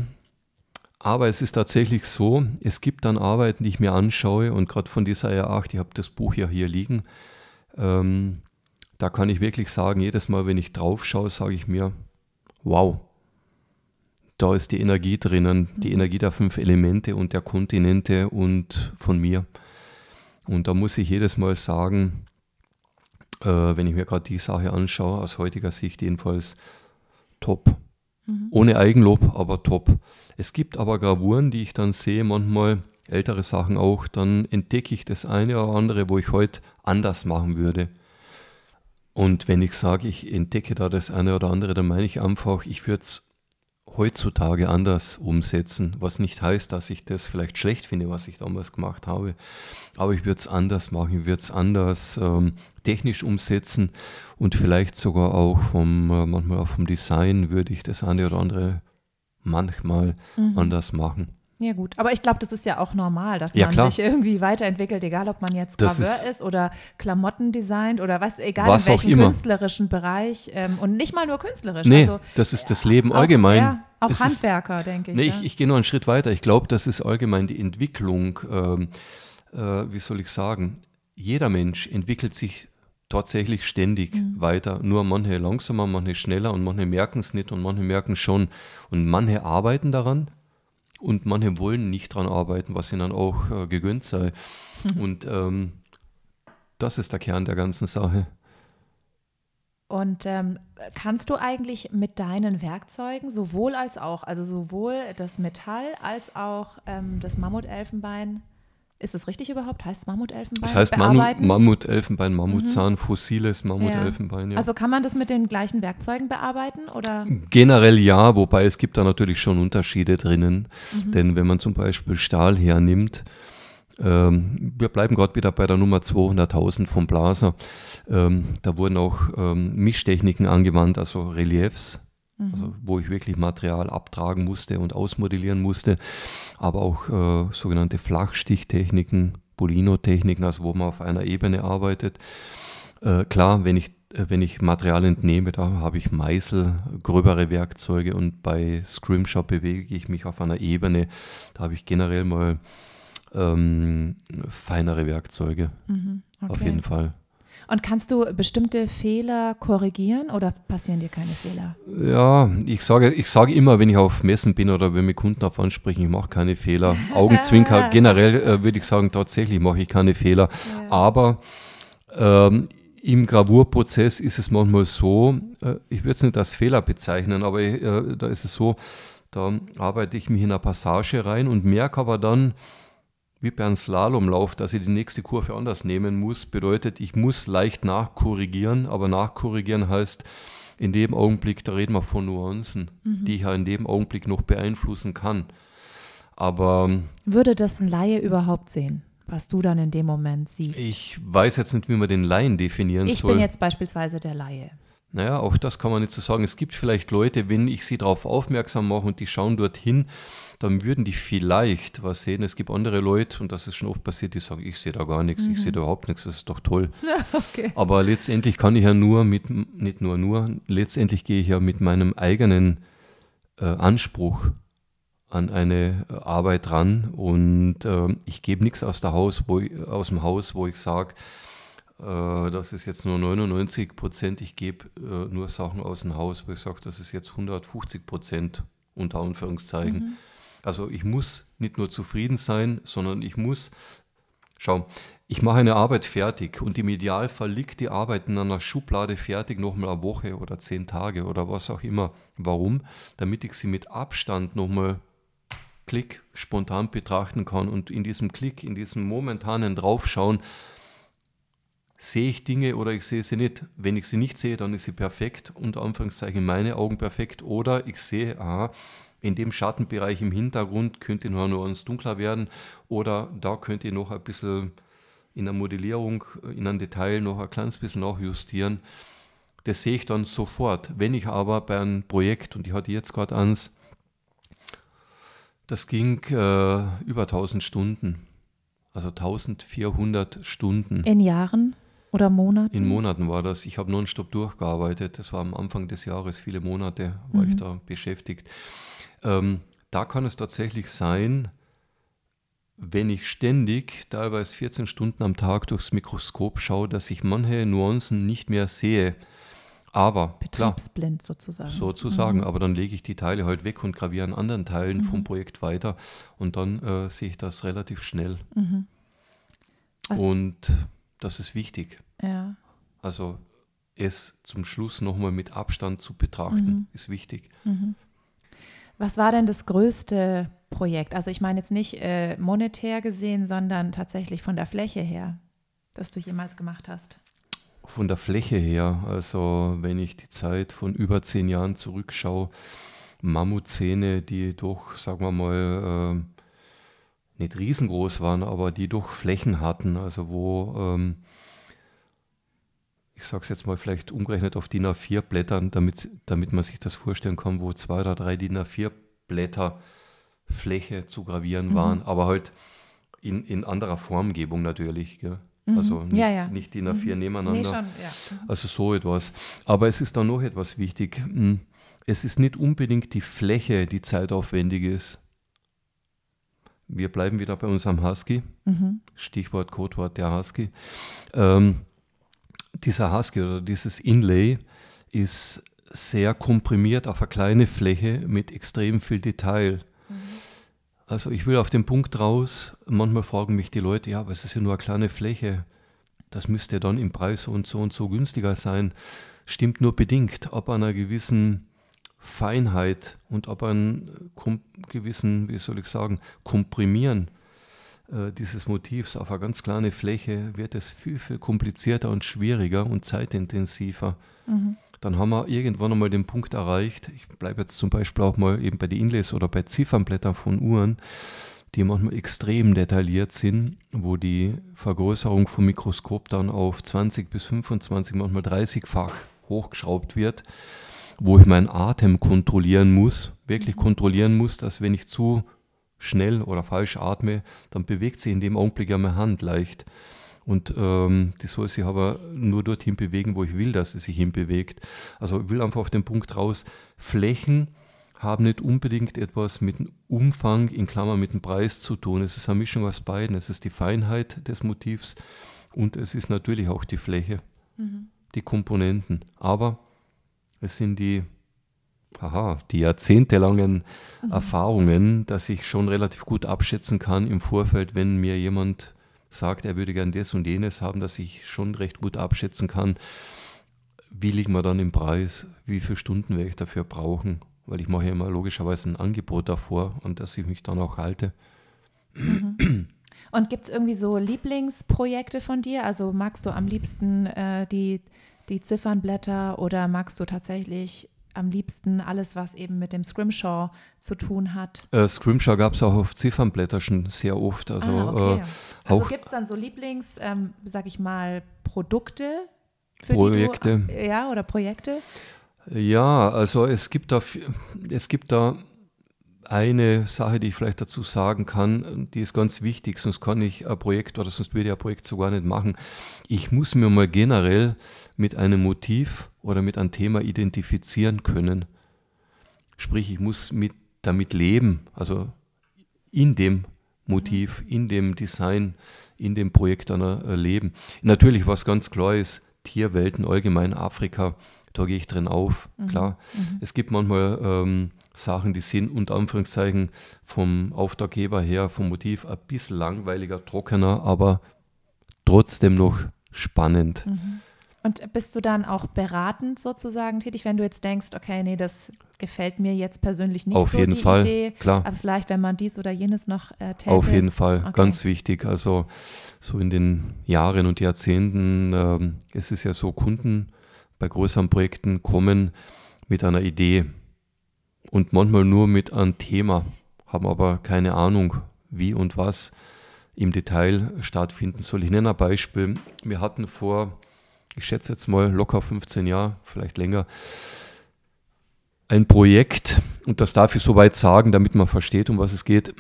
Aber es ist tatsächlich so, es gibt dann Arbeiten, die ich mir anschaue und gerade von dieser R8, ich habe das Buch ja hier liegen, ähm, da kann ich wirklich sagen, jedes Mal, wenn ich drauf schaue, sage ich mir, wow, da ist die Energie drinnen, die Energie der fünf Elemente und der Kontinente und von mir. Und da muss ich jedes Mal sagen, äh, wenn ich mir gerade die Sache anschaue, aus heutiger Sicht jedenfalls, top. Ohne Eigenlob, aber top. Es gibt aber Gravuren, die ich dann sehe, manchmal ältere Sachen auch, dann entdecke ich das eine oder andere, wo ich heute anders machen würde. Und wenn ich sage, ich entdecke da das eine oder andere, dann meine ich einfach, ich würde es heutzutage anders umsetzen, was nicht heißt, dass ich das vielleicht schlecht finde, was ich damals gemacht habe. Aber ich würde es anders machen, ich würde es anders ähm, technisch umsetzen und vielleicht sogar auch vom, äh, manchmal auch vom Design würde ich das eine oder andere manchmal Mhm. anders machen. Ja gut, aber ich glaube, das ist ja auch normal, dass Ja, man klar. sich irgendwie weiterentwickelt, egal ob man jetzt Das Graveur ist- ist, oder Klamotten designt oder was, egal Was in welchem künstlerischen Bereich ähm, und nicht mal nur künstlerisch. Nee, also das ist das Leben auch, allgemein. Ja, auch Es ist- Handwerker, denke ich. Nee, ja. ich, ich gehe noch einen Schritt weiter. Ich glaube, das ist allgemein die Entwicklung, ähm, äh, wie soll ich sagen, jeder Mensch entwickelt sich tatsächlich ständig Mhm. weiter. Nur manche langsamer, manche schneller und manche merken es nicht und manche merken schon. Und manche arbeiten daran und manche wollen nicht dran arbeiten, was ihnen auch äh, gegönnt sei. Mhm. Und ähm, das ist der Kern der ganzen Sache. Und ähm, kannst du eigentlich mit deinen Werkzeugen sowohl als auch, also sowohl das Metall als auch ähm, das Mammutelfenbein, ist das richtig überhaupt? Heißt es Mammutelfenbein? Das heißt bearbeiten? Mammutelfenbein, Mammutzahn, mhm. fossiles Mammutelfenbein. Ja. Also kann man das mit den gleichen Werkzeugen bearbeiten? Oder? Generell ja, wobei es gibt da natürlich schon Unterschiede drinnen. Mhm. Denn wenn man zum Beispiel Stahl hernimmt, ähm, wir bleiben gerade wieder bei der Nummer 200.000 vom Blaser. Ähm, da wurden auch ähm, Mischtechniken angewandt, also Reliefs, mhm. also wo ich wirklich Material abtragen musste und ausmodellieren musste, aber auch äh, sogenannte Flachstichtechniken, Bolino-Techniken, also wo man auf einer Ebene arbeitet. Äh, klar, wenn ich äh, wenn ich Material entnehme, da habe ich Meißel, gröbere Werkzeuge und bei Scrimshot bewege ich mich auf einer Ebene. Da habe ich generell mal ähm, feinere Werkzeuge. Mhm, okay. Auf jeden Fall. Und kannst du bestimmte Fehler korrigieren oder passieren dir keine Fehler? Ja, ich sage, ich sage immer, wenn ich auf Messen bin oder wenn wir Kunden auf ansprechen, ich mache keine Fehler. Augenzwinker, generell äh, würde ich sagen, tatsächlich mache ich keine Fehler. Ja. Aber ähm, im Gravurprozess ist es manchmal so, äh, ich würde es nicht als Fehler bezeichnen, aber äh, da ist es so, da arbeite ich mich in eine Passage rein und merke aber dann, wie bei einem Slalomlauf, dass ich die nächste Kurve anders nehmen muss, bedeutet, ich muss leicht nachkorrigieren, aber nachkorrigieren heißt, in dem Augenblick, da reden wir von Nuancen, mhm. die ich ja in dem Augenblick noch beeinflussen kann. Aber. Würde das ein Laie überhaupt sehen, was du dann in dem Moment siehst? Ich weiß jetzt nicht, wie man den Laien definieren ich soll. Ich bin jetzt beispielsweise der Laie. Naja, auch das kann man nicht so sagen. Es gibt vielleicht Leute, wenn ich sie darauf aufmerksam mache und die schauen dorthin, dann würden die vielleicht was sehen. Es gibt andere Leute, und das ist schon oft passiert, die sagen, ich sehe da gar nichts, mhm. ich sehe da überhaupt nichts, das ist doch toll. okay. Aber letztendlich kann ich ja nur mit, nicht nur nur, letztendlich gehe ich ja mit meinem eigenen äh, Anspruch an eine Arbeit ran und äh, ich gebe nichts aus, Haus, ich, aus dem Haus, wo ich sage, äh, das ist jetzt nur 99 Prozent, ich gebe äh, nur Sachen aus dem Haus, wo ich sage, das ist jetzt 150 Prozent unter Anführungszeichen. Mhm. Also ich muss nicht nur zufrieden sein, sondern ich muss, schau, ich mache eine Arbeit fertig und im Idealfall liegt die Arbeit in einer Schublade fertig, nochmal eine Woche oder zehn Tage oder was auch immer. Warum? Damit ich sie mit Abstand nochmal Klick spontan betrachten kann und in diesem Klick, in diesem momentanen Draufschauen, sehe ich Dinge oder ich sehe sie nicht. Wenn ich sie nicht sehe, dann ist sie perfekt, unter Anführungszeichen meine Augen perfekt. Oder ich sehe, aha, in dem Schattenbereich im Hintergrund könnte noch Nuance dunkler werden oder da könnte ich noch ein bisschen in der Modellierung, in einem Detail noch ein kleines bisschen nachjustieren. Das sehe ich dann sofort. Wenn ich aber bei einem Projekt, und ich hatte jetzt gerade eins, das ging äh, über 1000 Stunden, also 1400 Stunden. In Jahren oder Monaten? In Monaten war das. Ich habe nonstop durchgearbeitet. Das war am Anfang des Jahres, viele Monate war mhm. ich da beschäftigt. Ähm, da kann es tatsächlich sein, wenn ich ständig, teilweise 14 Stunden am Tag durchs Mikroskop schaue, dass ich manche Nuancen nicht mehr sehe. Aber betriebsblind klar, sozusagen. Sozusagen, mhm. aber dann lege ich die Teile halt weg und graviere an anderen Teilen mhm. vom Projekt weiter und dann äh, sehe ich das relativ schnell. Mhm. Und das ist wichtig. Ja. Also es zum Schluss nochmal mit Abstand zu betrachten, mhm. ist wichtig. Was war denn das größte Projekt? Also ich meine jetzt nicht äh, monetär gesehen, sondern tatsächlich von der Fläche her, das du jemals gemacht hast. Von der Fläche her, also wenn ich die Zeit von über zehn Jahren zurückschaue, Mammutzähne, die doch, sagen wir mal, äh, nicht riesengroß waren, aber die doch Flächen hatten, also wo ähm, ich sage es jetzt mal vielleicht umgerechnet auf DIN A4 Blättern, damit, damit man sich das vorstellen kann, wo zwei oder drei DIN A4 Blätter Fläche zu gravieren mhm. waren, aber halt in, in anderer Formgebung natürlich. Gell? Mhm. Also nicht, ja, ja. nicht DIN A4 mhm. nebeneinander. Nee, schon, ja. Mhm. Also so etwas. Aber es ist dann noch etwas wichtig. Hm, es ist nicht unbedingt die Fläche, die zeitaufwendig ist. Wir bleiben wieder bei unserem Husky. Mhm. Stichwort, Codewort der Husky. Ähm, dieser Husky oder dieses Inlay ist sehr komprimiert auf eine kleine Fläche mit extrem viel Detail. Mhm. also ich will auf den Punkt raus, manchmal fragen mich die Leute, ja, aber es ist ja nur eine kleine Fläche, das müsste dann im Preis so und so und so günstiger sein. Stimmt nur bedingt, ab einer gewissen Feinheit und ab einem gewissen, wie soll ich sagen, Komprimieren äh, dieses Motivs auf eine ganz kleine Fläche wird es viel, viel komplizierter und schwieriger und zeitintensiver. Mhm. Dann haben wir irgendwann einmal den Punkt erreicht, ich bleibe jetzt zum Beispiel auch mal eben bei den Inlays oder bei Ziffernblättern von Uhren, die manchmal extrem detailliert sind, wo die Vergrößerung vom Mikroskop dann auf 20 bis 25, manchmal 30-fach hochgeschraubt wird, wo ich meinen Atem kontrollieren muss, wirklich kontrollieren muss, dass wenn ich zu schnell oder falsch atme, dann bewegt sich in dem Augenblick ja meine Hand leicht. Und ähm, die soll sich aber nur dorthin bewegen, wo ich will, dass sie sich hinbewegt. Also ich will einfach auf den Punkt raus, Flächen haben nicht unbedingt etwas mit dem Umfang, in Klammern mit dem Preis zu tun. Es ist eine Mischung aus beiden. Es ist die Feinheit des Motivs und es ist natürlich auch die Fläche, mhm. die Komponenten. Aber es sind die, aha, die jahrzehntelangen mhm. Erfahrungen, dass ich schon relativ gut abschätzen kann im Vorfeld, wenn mir jemand sagt, er würde gern das und jenes haben, dass ich schon recht gut abschätzen kann, wie liegen wir dann im Preis, wie viele Stunden werde ich dafür brauchen weil ich mache ja immer logischerweise ein Angebot davor und dass ich mich dann auch halte. Mhm. Und gibt es irgendwie so Lieblingsprojekte von dir? Also magst du am liebsten äh, die, die Ziffernblätter oder magst du tatsächlich am liebsten alles, was eben mit dem Scrimshaw zu tun hat? Äh, Scrimshaw gab es auch auf Ziffernblätter schon sehr oft. Also, ah, okay. äh, also gibt es dann so Lieblings, ähm, sag ich mal, Produkte? Für Projekte. Die du, ja, oder Projekte? Ja, also es gibt da, es gibt da eine Sache, die ich vielleicht dazu sagen kann, die ist ganz wichtig, sonst kann ich ein Projekt oder sonst würde ich ein Projekt sogar nicht machen. Ich muss mir mal generell mit einem Motiv oder mit einem Thema identifizieren können. Sprich, ich muss mit, damit leben, also in dem Motiv, in dem Design, in dem Projekt dann äh, leben. Natürlich, was ganz klar ist, Tierwelten allgemein, Afrika, da gehe ich drin auf, mhm. klar. Mhm. Es gibt manchmal ähm, Sachen, die sind unter Anführungszeichen vom Auftraggeber her, vom Motiv ein bisschen langweiliger, trockener, aber trotzdem noch spannend. Mhm. Und bist du dann auch beratend sozusagen tätig, wenn du jetzt denkst, okay, nee, das gefällt mir jetzt persönlich nicht Auf so jeden die Fall, Idee, klar. aber vielleicht, wenn man dies oder jenes noch äh, täte. Auf jeden Fall, okay. ganz wichtig. Also so in den Jahren und Jahrzehnten ähm, es ist ja so, Kunden bei größeren Projekten kommen mit einer Idee und manchmal nur mit einem Thema, haben aber keine Ahnung, wie und was im Detail stattfinden soll. Ich nenne ein Beispiel. Wir hatten vor, ich schätze jetzt mal locker 15 Jahre, vielleicht länger, ein Projekt, und das darf ich soweit sagen, damit man versteht, um was es geht.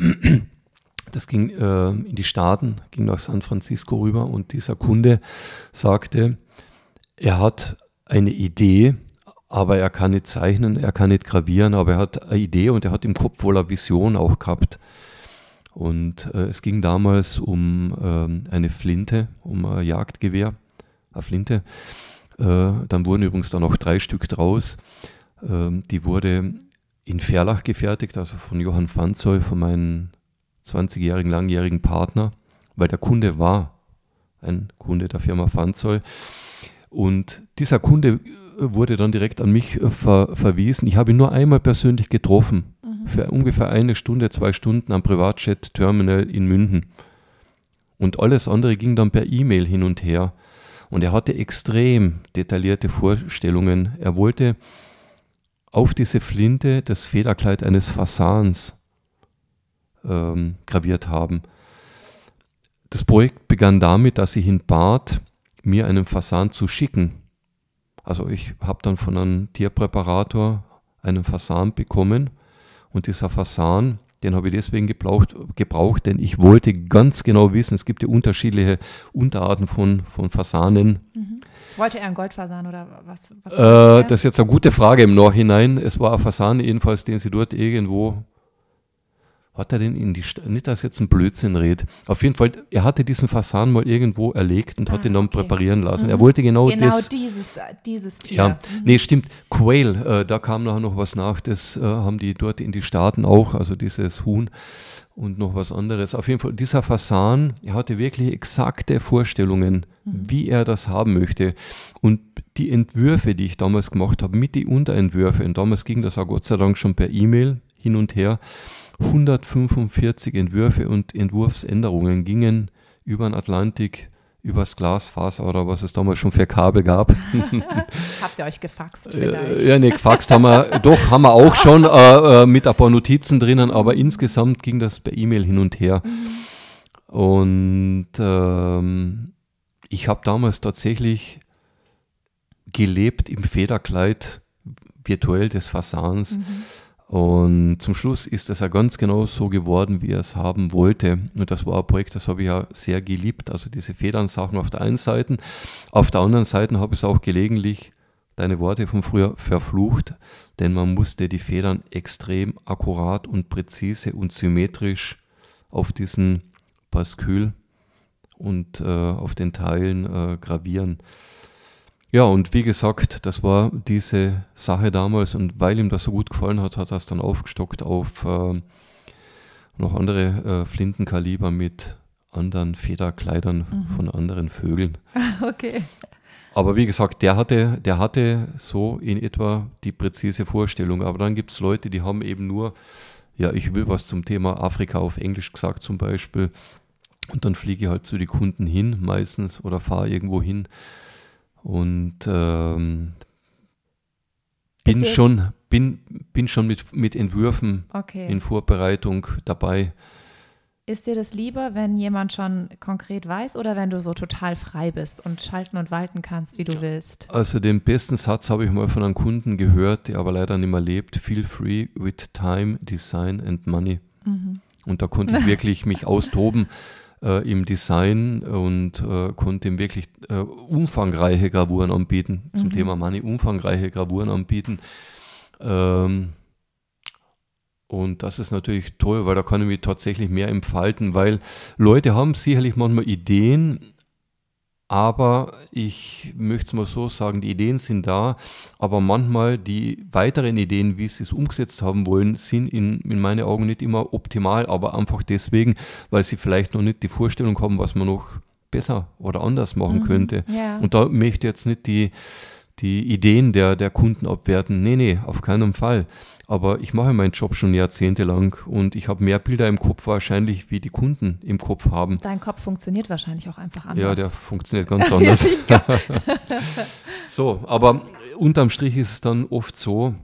Das ging äh, in die Staaten, ging nach San Francisco rüber und dieser Kunde sagte, er hat eine Idee, aber er kann nicht zeichnen, er kann nicht gravieren, aber er hat eine Idee und er hat im Kopf wohl eine Vision auch gehabt. Und äh, es ging damals um ähm, eine Flinte, um ein Jagdgewehr, eine Flinte. Äh, dann wurden übrigens dann auch drei Stück draus. Ähm, die wurde in Verlach gefertigt, also von Johann Fanzoll, von meinem 20-jährigen, langjährigen Partner, weil der Kunde war ein Kunde der Firma Fanzoll. Und dieser Kunde äh, wurde dann direkt an mich äh, ver verwiesen. Ich habe ihn nur einmal persönlich getroffen, mhm. für ungefähr eine Stunde, zwei Stunden am Privatjet-Terminal in München. Und alles andere ging dann per E-Mail hin und her. Und er hatte extrem detaillierte Vorstellungen. Er wollte auf diese Flinte das Federkleid eines Fasans ähm, graviert haben. Das Projekt begann damit, dass ich ihn bat, mir einen Fasan zu schicken. Also ich habe dann von einem Tierpräparator einen Fasan bekommen und dieser Fasan, den habe ich deswegen gebraucht, gebraucht, denn ich wollte ganz genau wissen, es gibt ja unterschiedliche Unterarten von, von Fasanen. Mhm. Wollte er einen Goldfasan oder was? was äh, das ist jetzt eine gute Frage im Nachhinein. Es war ein Fasan jedenfalls, den sie dort irgendwo hat er den in die Stadt, nicht, dass jetzt ein Blödsinn redet. Auf jeden Fall, er hatte diesen Fasan mal irgendwo erlegt und ah, hat ihn dann okay. präparieren lassen. Mhm. Er wollte genau, genau das. Genau dieses, dieses Tier. Ja, mhm. nee, stimmt. Quail, äh, da kam nachher noch was nach. Das äh, haben die dort in die Staaten auch, also dieses Huhn und noch was anderes. Auf jeden Fall, dieser Fasan, er hatte wirklich exakte Vorstellungen, mhm. wie er das haben möchte. Und die Entwürfe, die ich damals gemacht habe, mit die Unterentwürfe, und damals ging das auch Gott sei Dank schon per E-Mail hin und her, 145 Entwürfe und Entwurfsänderungen gingen über den Atlantik, übers Glasfaser oder was es damals schon für Kabel gab. Habt ihr euch gefaxt äh, vielleicht? Ja, nee, gefaxt haben wir, doch, haben wir auch schon äh, äh, mit ein paar Notizen drinnen, aber insgesamt ging das per E-Mail hin und her. Mhm. Und ähm, ich habe damals tatsächlich gelebt im Federkleid virtuell des Fasans. Mhm und zum Schluss ist das ja ganz genau so geworden, wie er es haben wollte. Und das war ein Projekt, das habe ich ja sehr geliebt. Also diese Federn-Sachen auf der einen Seite. Auf der anderen Seite habe ich es auch gelegentlich, deine Worte von früher, verflucht. Denn man musste die Federn extrem akkurat und präzise und symmetrisch auf diesen Paskyl und äh, auf den Teilen äh, gravieren. Ja, und wie gesagt, das war diese Sache damals und weil ihm das so gut gefallen hat, hat er es dann aufgestockt auf äh, noch andere äh, Flintenkaliber mit anderen Federkleidern mhm. von anderen Vögeln. Okay. Aber wie gesagt, der hatte, der hatte so in etwa die präzise Vorstellung. Aber dann gibt es Leute, die haben eben nur, ja, ich will was zum Thema Afrika auf Englisch gesagt zum Beispiel. Und dann fliege ich halt zu den Kunden hin meistens oder fahre irgendwo hin und ähm, bin, schon, bin, bin schon mit, mit Entwürfen okay. in Vorbereitung dabei. Ist dir das lieber, wenn jemand schon konkret weiß oder wenn du so total frei bist und schalten und walten kannst, wie du willst? Also den besten Satz habe ich mal von einem Kunden gehört, der aber leider nicht mehr lebt. Feel free with time, design and money. Mhm. Und da konnte ich wirklich mich austoben äh, im Design und äh, konnte ihm wirklich äh, umfangreiche Gravuren anbieten. Mhm. Zum Thema Money umfangreiche Gravuren anbieten. Ähm, und das ist natürlich toll, weil da kann ich mich tatsächlich mehr entfalten, weil Leute haben sicherlich manchmal Ideen, aber ich möchte es mal so sagen, die Ideen sind da, aber manchmal die weiteren Ideen, wie sie es umgesetzt haben wollen, sind in, in meinen Augen nicht immer optimal, aber einfach deswegen, weil sie vielleicht noch nicht die Vorstellung haben, was man noch besser oder anders machen mhm, könnte. Ja. Und da möchte ich jetzt nicht die, die Ideen der, der Kunden abwerten. Nee, nee, auf keinen Fall. Aber ich mache meinen Job schon jahrzehntelang und ich habe mehr Bilder im Kopf wahrscheinlich, wie die Kunden im Kopf haben. Dein Kopf funktioniert wahrscheinlich auch einfach anders. Ja, der funktioniert ganz anders. so, aber unterm Strich ist es dann oft so,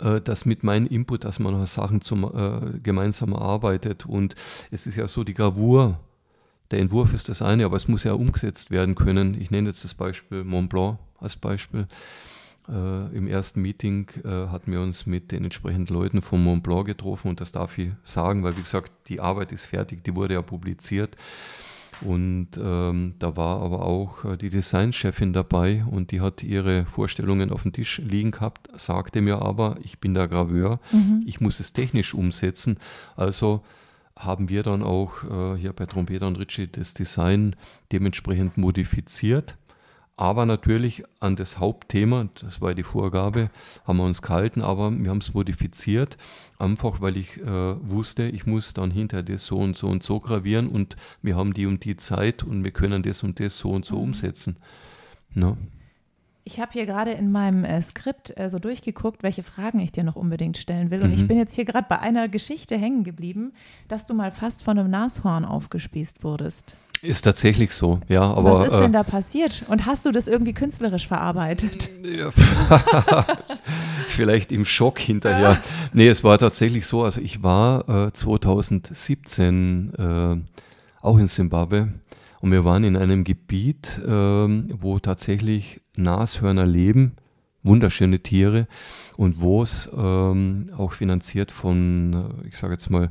äh, dass mit meinem Input, dass man Sachen zum, äh, gemeinsam arbeitet. Und es ist ja so, die Gravur, der Entwurf ist das eine, aber es muss ja umgesetzt werden können. Ich nenne jetzt das Beispiel Mont Blanc als Beispiel. Äh, Im ersten Meeting äh, hatten wir uns mit den entsprechenden Leuten vom Mont Blanc getroffen und das darf ich sagen, weil wie gesagt, die Arbeit ist fertig, die wurde ja publiziert. Und ähm, da war aber auch äh, die Designchefin dabei und die hat ihre Vorstellungen auf dem Tisch liegen gehabt, sagte mir aber, ich bin der Graveur, mhm. ich muss es technisch umsetzen. Also haben wir dann auch äh, hier bei Trompeter und Ritchie das Design dementsprechend modifiziert aber natürlich an das Hauptthema, das war die Vorgabe, haben wir uns gehalten, aber wir haben es modifiziert, einfach weil ich äh, wusste, ich muss dann hinter das so und so und so gravieren und wir haben die und die Zeit und wir können das und das so und so mhm. umsetzen. No. Ich habe hier gerade in meinem äh, Skript äh, so durchgeguckt, welche Fragen ich dir noch unbedingt stellen will. Und mhm. ich bin jetzt hier gerade bei einer Geschichte hängen geblieben, dass du mal fast von einem Nashorn aufgespießt wurdest. Ist tatsächlich so, ja. Aber, Was ist denn äh, da passiert? Und hast du das irgendwie künstlerisch verarbeitet? Vielleicht im Schock hinterher. Nee, es war tatsächlich so. Also ich war äh, 2017 äh, auch in Simbabwe und wir waren in einem Gebiet, äh, wo tatsächlich Nashörner leben, wunderschöne Tiere und wo es ähm, auch finanziert von, äh, ich sage jetzt mal,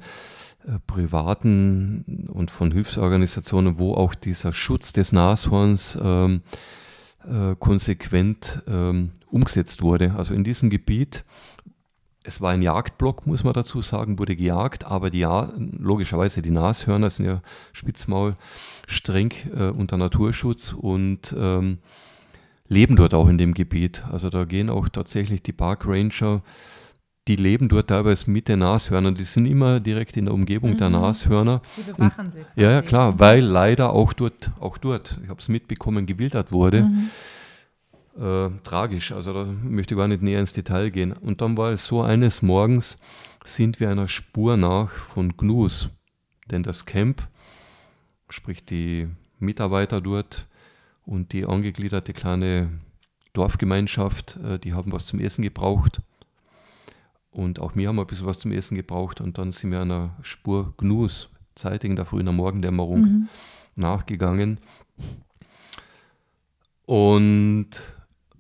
äh, privaten und von Hilfsorganisationen, wo auch dieser Schutz des Nashorns ähm, äh, konsequent ähm, umgesetzt wurde. Also in diesem Gebiet es war ein Jagdblock, muss man dazu sagen, wurde gejagt, aber die, logischerweise die Nashörner sind ja Spitzmaul streng äh, unter Naturschutz und ähm, leben dort auch in dem Gebiet. Also da gehen auch tatsächlich die Park Ranger, die leben dort teilweise mit den Nashörnern. Die sind immer direkt in der Umgebung mhm. der Nashörner. Die bewachen sie. Ja, ja, klar, weil leider auch dort, auch dort, ich habe es mitbekommen, gewildert wurde. Mhm äh, tragisch. Also da möchte ich gar nicht näher ins Detail gehen. Und dann war es so, eines Morgens sind wir einer Spur nach von Gnus. Denn das Camp, sprich die Mitarbeiter dort und die angegliederte kleine Dorfgemeinschaft, äh, die haben was zum Essen gebraucht. Und auch wir haben ein bisschen was zum Essen gebraucht. Und dann sind wir einer Spur Gnus, zeitig in der frühen Morgendämmerung, mhm. nachgegangen. Und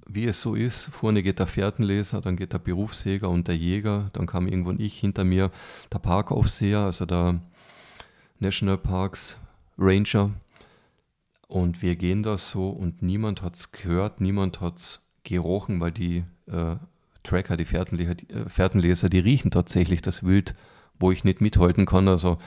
wie es so ist, vorne geht der Fährtenleser, dann geht der Berufsjäger und der Jäger, dann kam irgendwann ich hinter mir, der Parkaufseher, also der National Parks Ranger. Und wir gehen da so und niemand hat es gehört, niemand hat es gerochen, weil die äh, Tracker, die Fährtenleser, die, äh, Fährtenleser, die riechen tatsächlich das Wild, wo ich nicht mithalten kann. Also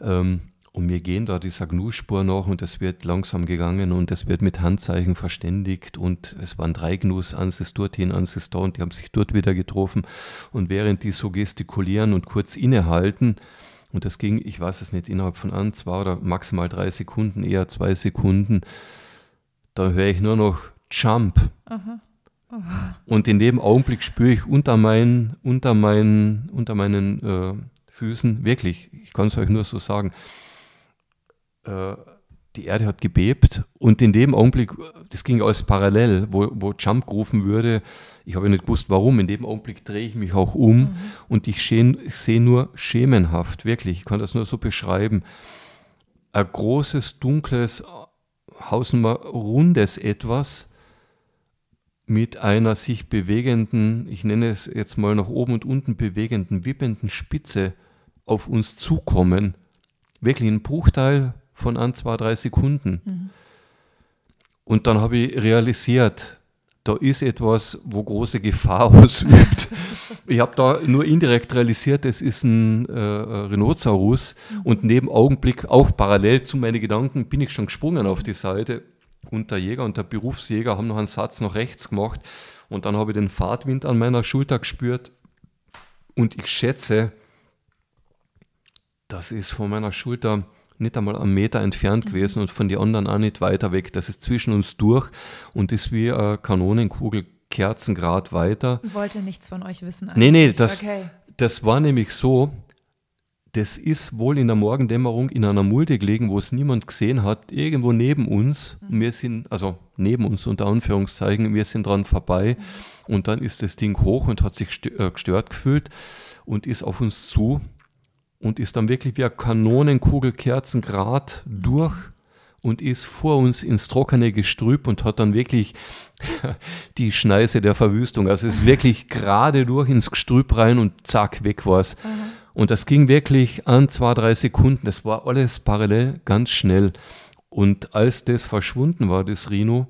ähm, und wir gehen da dieser Gnu-Spur nach und es wird langsam gegangen und es wird mit Handzeichen verständigt und es waren drei Gnus, eins ist dorthin, eins ist da und die haben sich dort wieder getroffen. Und während die so gestikulieren und kurz innehalten, und das ging, ich weiß es nicht, innerhalb von ein, zwei oder maximal drei Sekunden, eher zwei Sekunden, da höre ich nur noch Jump. Aha. Aha. Und in dem Augenblick spüre ich unter meinen, unter meinen, unter meinen äh, Füßen, wirklich, ich kann es euch nur so sagen, äh, die Erde hat gebebt und in dem Augenblick, das ging alles parallel, wo, wo Jump gerufen würde, ich habe nicht gewusst warum, in dem Augenblick drehe ich mich auch um mhm. und ich sehe seh nur schemenhaft, wirklich, ich kann das nur so beschreiben, ein großes, dunkles, hausnummer rundes Etwas mit einer sich bewegenden, ich nenne es jetzt mal nach oben und unten bewegenden, wippenden Spitze auf uns zukommen. Wirklich ein Bruchteil von ein, zwei, drei Sekunden. Mhm. Und dann habe ich realisiert, da ist etwas, wo große Gefahr ausübt. ich habe da nur indirekt realisiert, es ist ein äh, Rhinoceros mhm. und neben Augenblick, auch parallel zu meinen Gedanken, bin ich schon gesprungen auf die Seite. Und der Jäger und der Berufsjäger haben noch einen Satz nach rechts gemacht und dann habe ich den Fahrtwind an meiner Schulter gespürt und ich schätze, das ist von meiner Schulter nicht einmal einen Meter entfernt mhm. gewesen und von den anderen auch nicht weiter weg. Das ist zwischen uns durch und ist wie eine Kanonenkugel Kerzengrad weiter. Ich wollte nichts von euch wissen. Eigentlich. Nee, nee, das, okay. das war nämlich so, das ist wohl in der Morgendämmerung in einer Mulde gelegen, wo es niemand gesehen hat, irgendwo neben uns. Mhm. Wir sind, also neben uns unter Anführungszeichen, wir sind dran vorbei mhm. und dann ist das Ding hoch und hat sich äh, gestört gefühlt und ist auf uns zu und ist dann wirklich wie eine Kanonenkugel Kerzengrad durch und ist vor uns ins trockene Gestrüpp und hat dann wirklich die Schneise der Verwüstung. Also es ist wirklich gerade durch ins Gestrüpp rein und zack, weg war es. Und das ging wirklich an zwei, drei Sekunden. Das war alles parallel, ganz schnell. Und als das verschwunden war, das Rhino,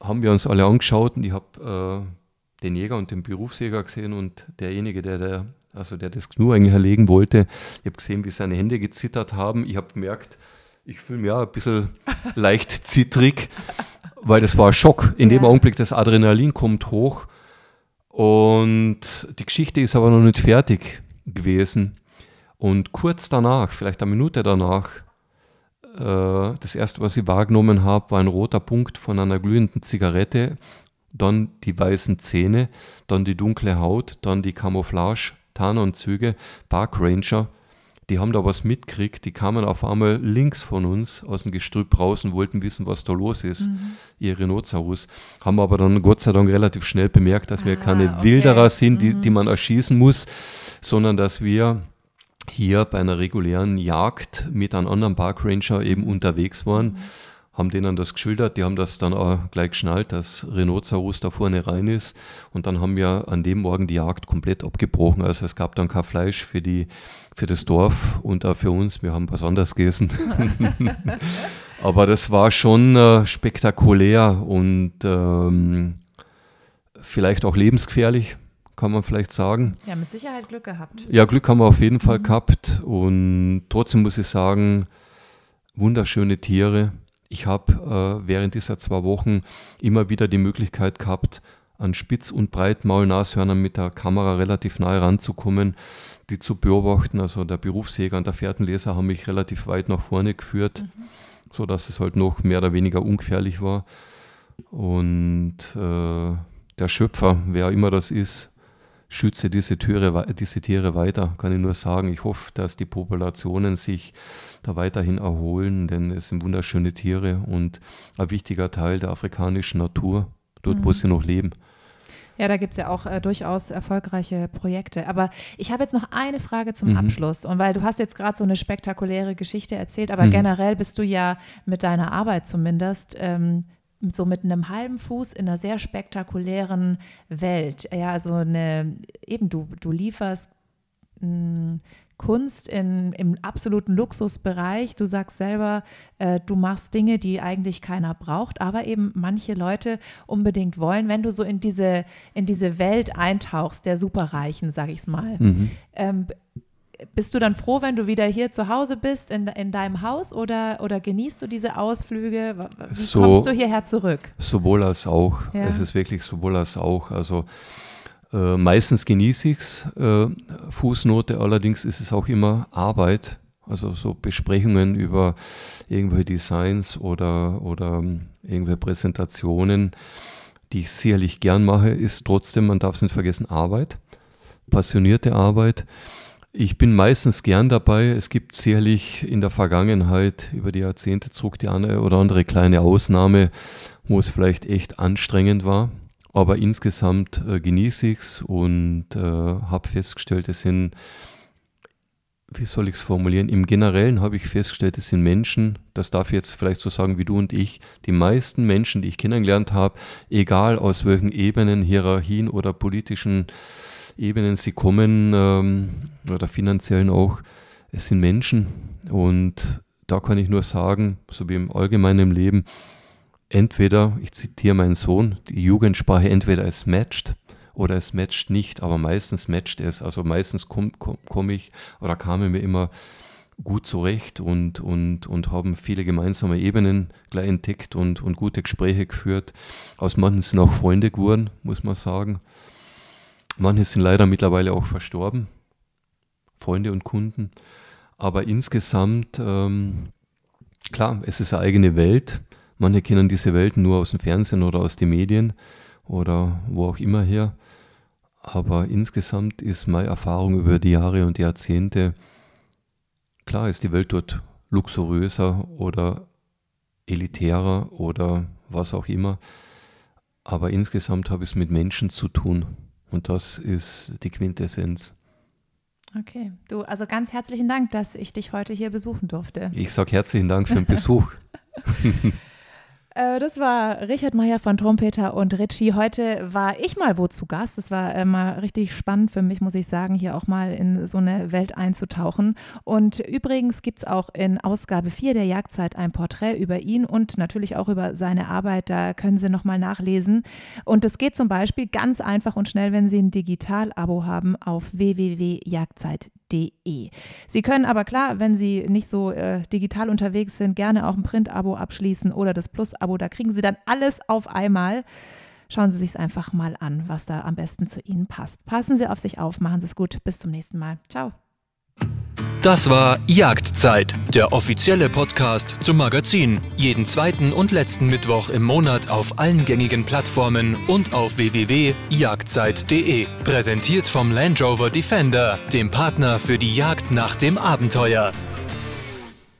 haben wir uns alle angeschaut und ich habe äh, den Jäger und den Berufsjäger gesehen und derjenige, der, der also der das Knu eigentlich erlegen wollte. Ich habe gesehen, wie seine Hände gezittert haben. Ich habe gemerkt, ich fühle mich ja ein bisschen leicht zittrig, weil das war ein Schock. In ja. dem Augenblick, das Adrenalin kommt hoch. Und die Geschichte ist aber noch nicht fertig gewesen. Und kurz danach, vielleicht eine Minute danach, äh, das erste, was ich wahrgenommen habe, war ein roter Punkt von einer glühenden Zigarette, dann die weißen Zähne, dann die dunkle Haut, dann die Camouflage Tarnanzüge, Park Ranger, die haben da was mitgekriegt, die kamen auf einmal links von uns aus dem Gestrüpp raus und wollten wissen, was da los ist, mhm. ihr Rhinoceros, haben aber dann Gott sei Dank relativ schnell bemerkt, dass wir ah, keine okay. Wilderer sind, die, mhm. die man erschießen muss, sondern dass wir hier bei einer regulären Jagd mit einem anderen Park Ranger eben unterwegs waren. Mhm haben denen das geschildert, die haben das dann auch gleich geschnallt, dass Rhinoceros da vorne rein ist. Und dann haben wir an dem Morgen die Jagd komplett abgebrochen. Also es gab dann kein Fleisch für, die, für das Dorf und auch für uns. Wir haben was anderes gegessen. Aber das war schon äh, spektakulär und ähm, vielleicht auch lebensgefährlich, kann man vielleicht sagen. Ja, mit Sicherheit Glück gehabt. Ja, Glück haben wir auf jeden Fall mhm. gehabt. Und trotzdem muss ich sagen, wunderschöne Tiere. Ich habe äh, während dieser zwei Wochen immer wieder die Möglichkeit gehabt, an Spitz- und Breitmaulnashörnern mit der Kamera relativ nahe ranzukommen, die zu beobachten. Also der Berufsjäger und der Fährtenleser haben mich relativ weit nach vorne geführt, mhm. sodass es halt noch mehr oder weniger ungefährlich war. Und äh, der Schöpfer, wer immer das ist, schütze diese, Türe, diese Tiere weiter, kann ich nur sagen. Ich hoffe, dass die Populationen sich da weiterhin erholen, denn es sind wunderschöne Tiere und ein wichtiger Teil der afrikanischen Natur, dort, mhm. wo sie noch leben. Ja, da gibt es ja auch äh, durchaus erfolgreiche Projekte. Aber ich habe jetzt noch eine Frage zum mhm. Abschluss. Und weil du hast jetzt gerade so eine spektakuläre Geschichte erzählt, aber mhm. generell bist du ja mit deiner Arbeit zumindest ähm, so mit einem halben Fuß in einer sehr spektakulären Welt. Ja, also eine, eben du, du lieferst hm, Kunst in, im absoluten Luxusbereich. Du sagst selber, äh, du machst Dinge, die eigentlich keiner braucht, aber eben manche Leute unbedingt wollen. Wenn du so in diese, in diese Welt eintauchst, der Superreichen, sag ich es mal, mhm. ähm, bist du dann froh, wenn du wieder hier zu Hause bist, in, in deinem Haus, oder, oder genießt du diese Ausflüge? Wie so, kommst du hierher zurück? Sowohl als auch. Ja. Es ist wirklich sowohl als auch. Also äh, meistens genieße ich es. Äh, Fußnote allerdings ist es auch immer Arbeit. Also so Besprechungen über irgendwelche Designs oder, oder ähm, irgendwelche Präsentationen, die ich sicherlich gern mache, ist trotzdem, man darf es nicht vergessen, Arbeit. Passionierte Arbeit. Ich bin meistens gern dabei. Es gibt sicherlich in der Vergangenheit über die Jahrzehnte zurück die eine oder andere kleine Ausnahme, wo es vielleicht echt anstrengend war. Aber insgesamt äh, genieße ich es und äh, habe festgestellt, es sind, wie soll ich es formulieren, im Generellen habe ich festgestellt, es sind Menschen, das darf ich jetzt vielleicht so sagen wie du und ich, die meisten Menschen, die ich kennengelernt habe, egal aus welchen Ebenen, Hierarchien oder politischen Ebenen sie kommen, ähm, oder finanziellen auch, es sind Menschen. Und da kann ich nur sagen, so wie im allgemeinen Leben, entweder, ich zitiere meinen Sohn, die Jugendsprache, entweder es matcht oder es matcht nicht, aber meistens matcht es. Also meistens komme komm, ich oder kamen mir immer gut zurecht und, und, und haben viele gemeinsame Ebenen gleich entdeckt und, und gute Gespräche geführt. Aus manchen sind auch Freunde geworden, muss man sagen. Manche sind leider mittlerweile auch verstorben, Freunde und Kunden. Aber insgesamt, ähm, klar, es ist eine eigene Welt. Manche kennen diese Welt nur aus dem Fernsehen oder aus den Medien oder wo auch immer her. Aber insgesamt ist meine Erfahrung über die Jahre und Jahrzehnte, klar ist die Welt dort luxuriöser oder elitärer oder was auch immer. Aber insgesamt habe ich es mit Menschen zu tun. Und das ist die Quintessenz. Okay, du, also ganz herzlichen Dank, dass ich dich heute hier besuchen durfte. Ich sage herzlichen Dank für den Besuch. Äh, das war Richard Meyer von Trompeter und Ritchie. Heute war ich mal wo zu Gast. Das war äh, mal richtig spannend für mich, muss ich sagen, hier auch mal in so eine Welt einzutauchen. Und übrigens gibt es auch in Ausgabe 4 der Jagdzeit ein Porträt über ihn und natürlich auch über seine Arbeit. Da können Sie nochmal nachlesen. Und es geht zum Beispiel ganz einfach und schnell, wenn Sie ein Digital-Abo haben, auf www.jagdzeit.de www.print.de. Sie können aber klar, wenn Sie nicht so äh, digital unterwegs sind, gerne auch ein Print-Abo abschließen oder das Plus-Abo. Da kriegen Sie dann alles auf einmal. Schauen Sie sich einfach mal an, was da am besten zu Ihnen passt. Passen Sie auf sich auf, machen Sie es gut. Bis zum nächsten Mal. Ciao. Das war Jagdzeit, der offizielle Podcast zum Magazin. Jeden zweiten und letzten Mittwoch im Monat auf allen gängigen Plattformen und auf www.jagdzeit.de. Präsentiert vom Land Rover Defender, dem Partner für die Jagd nach dem Abenteuer.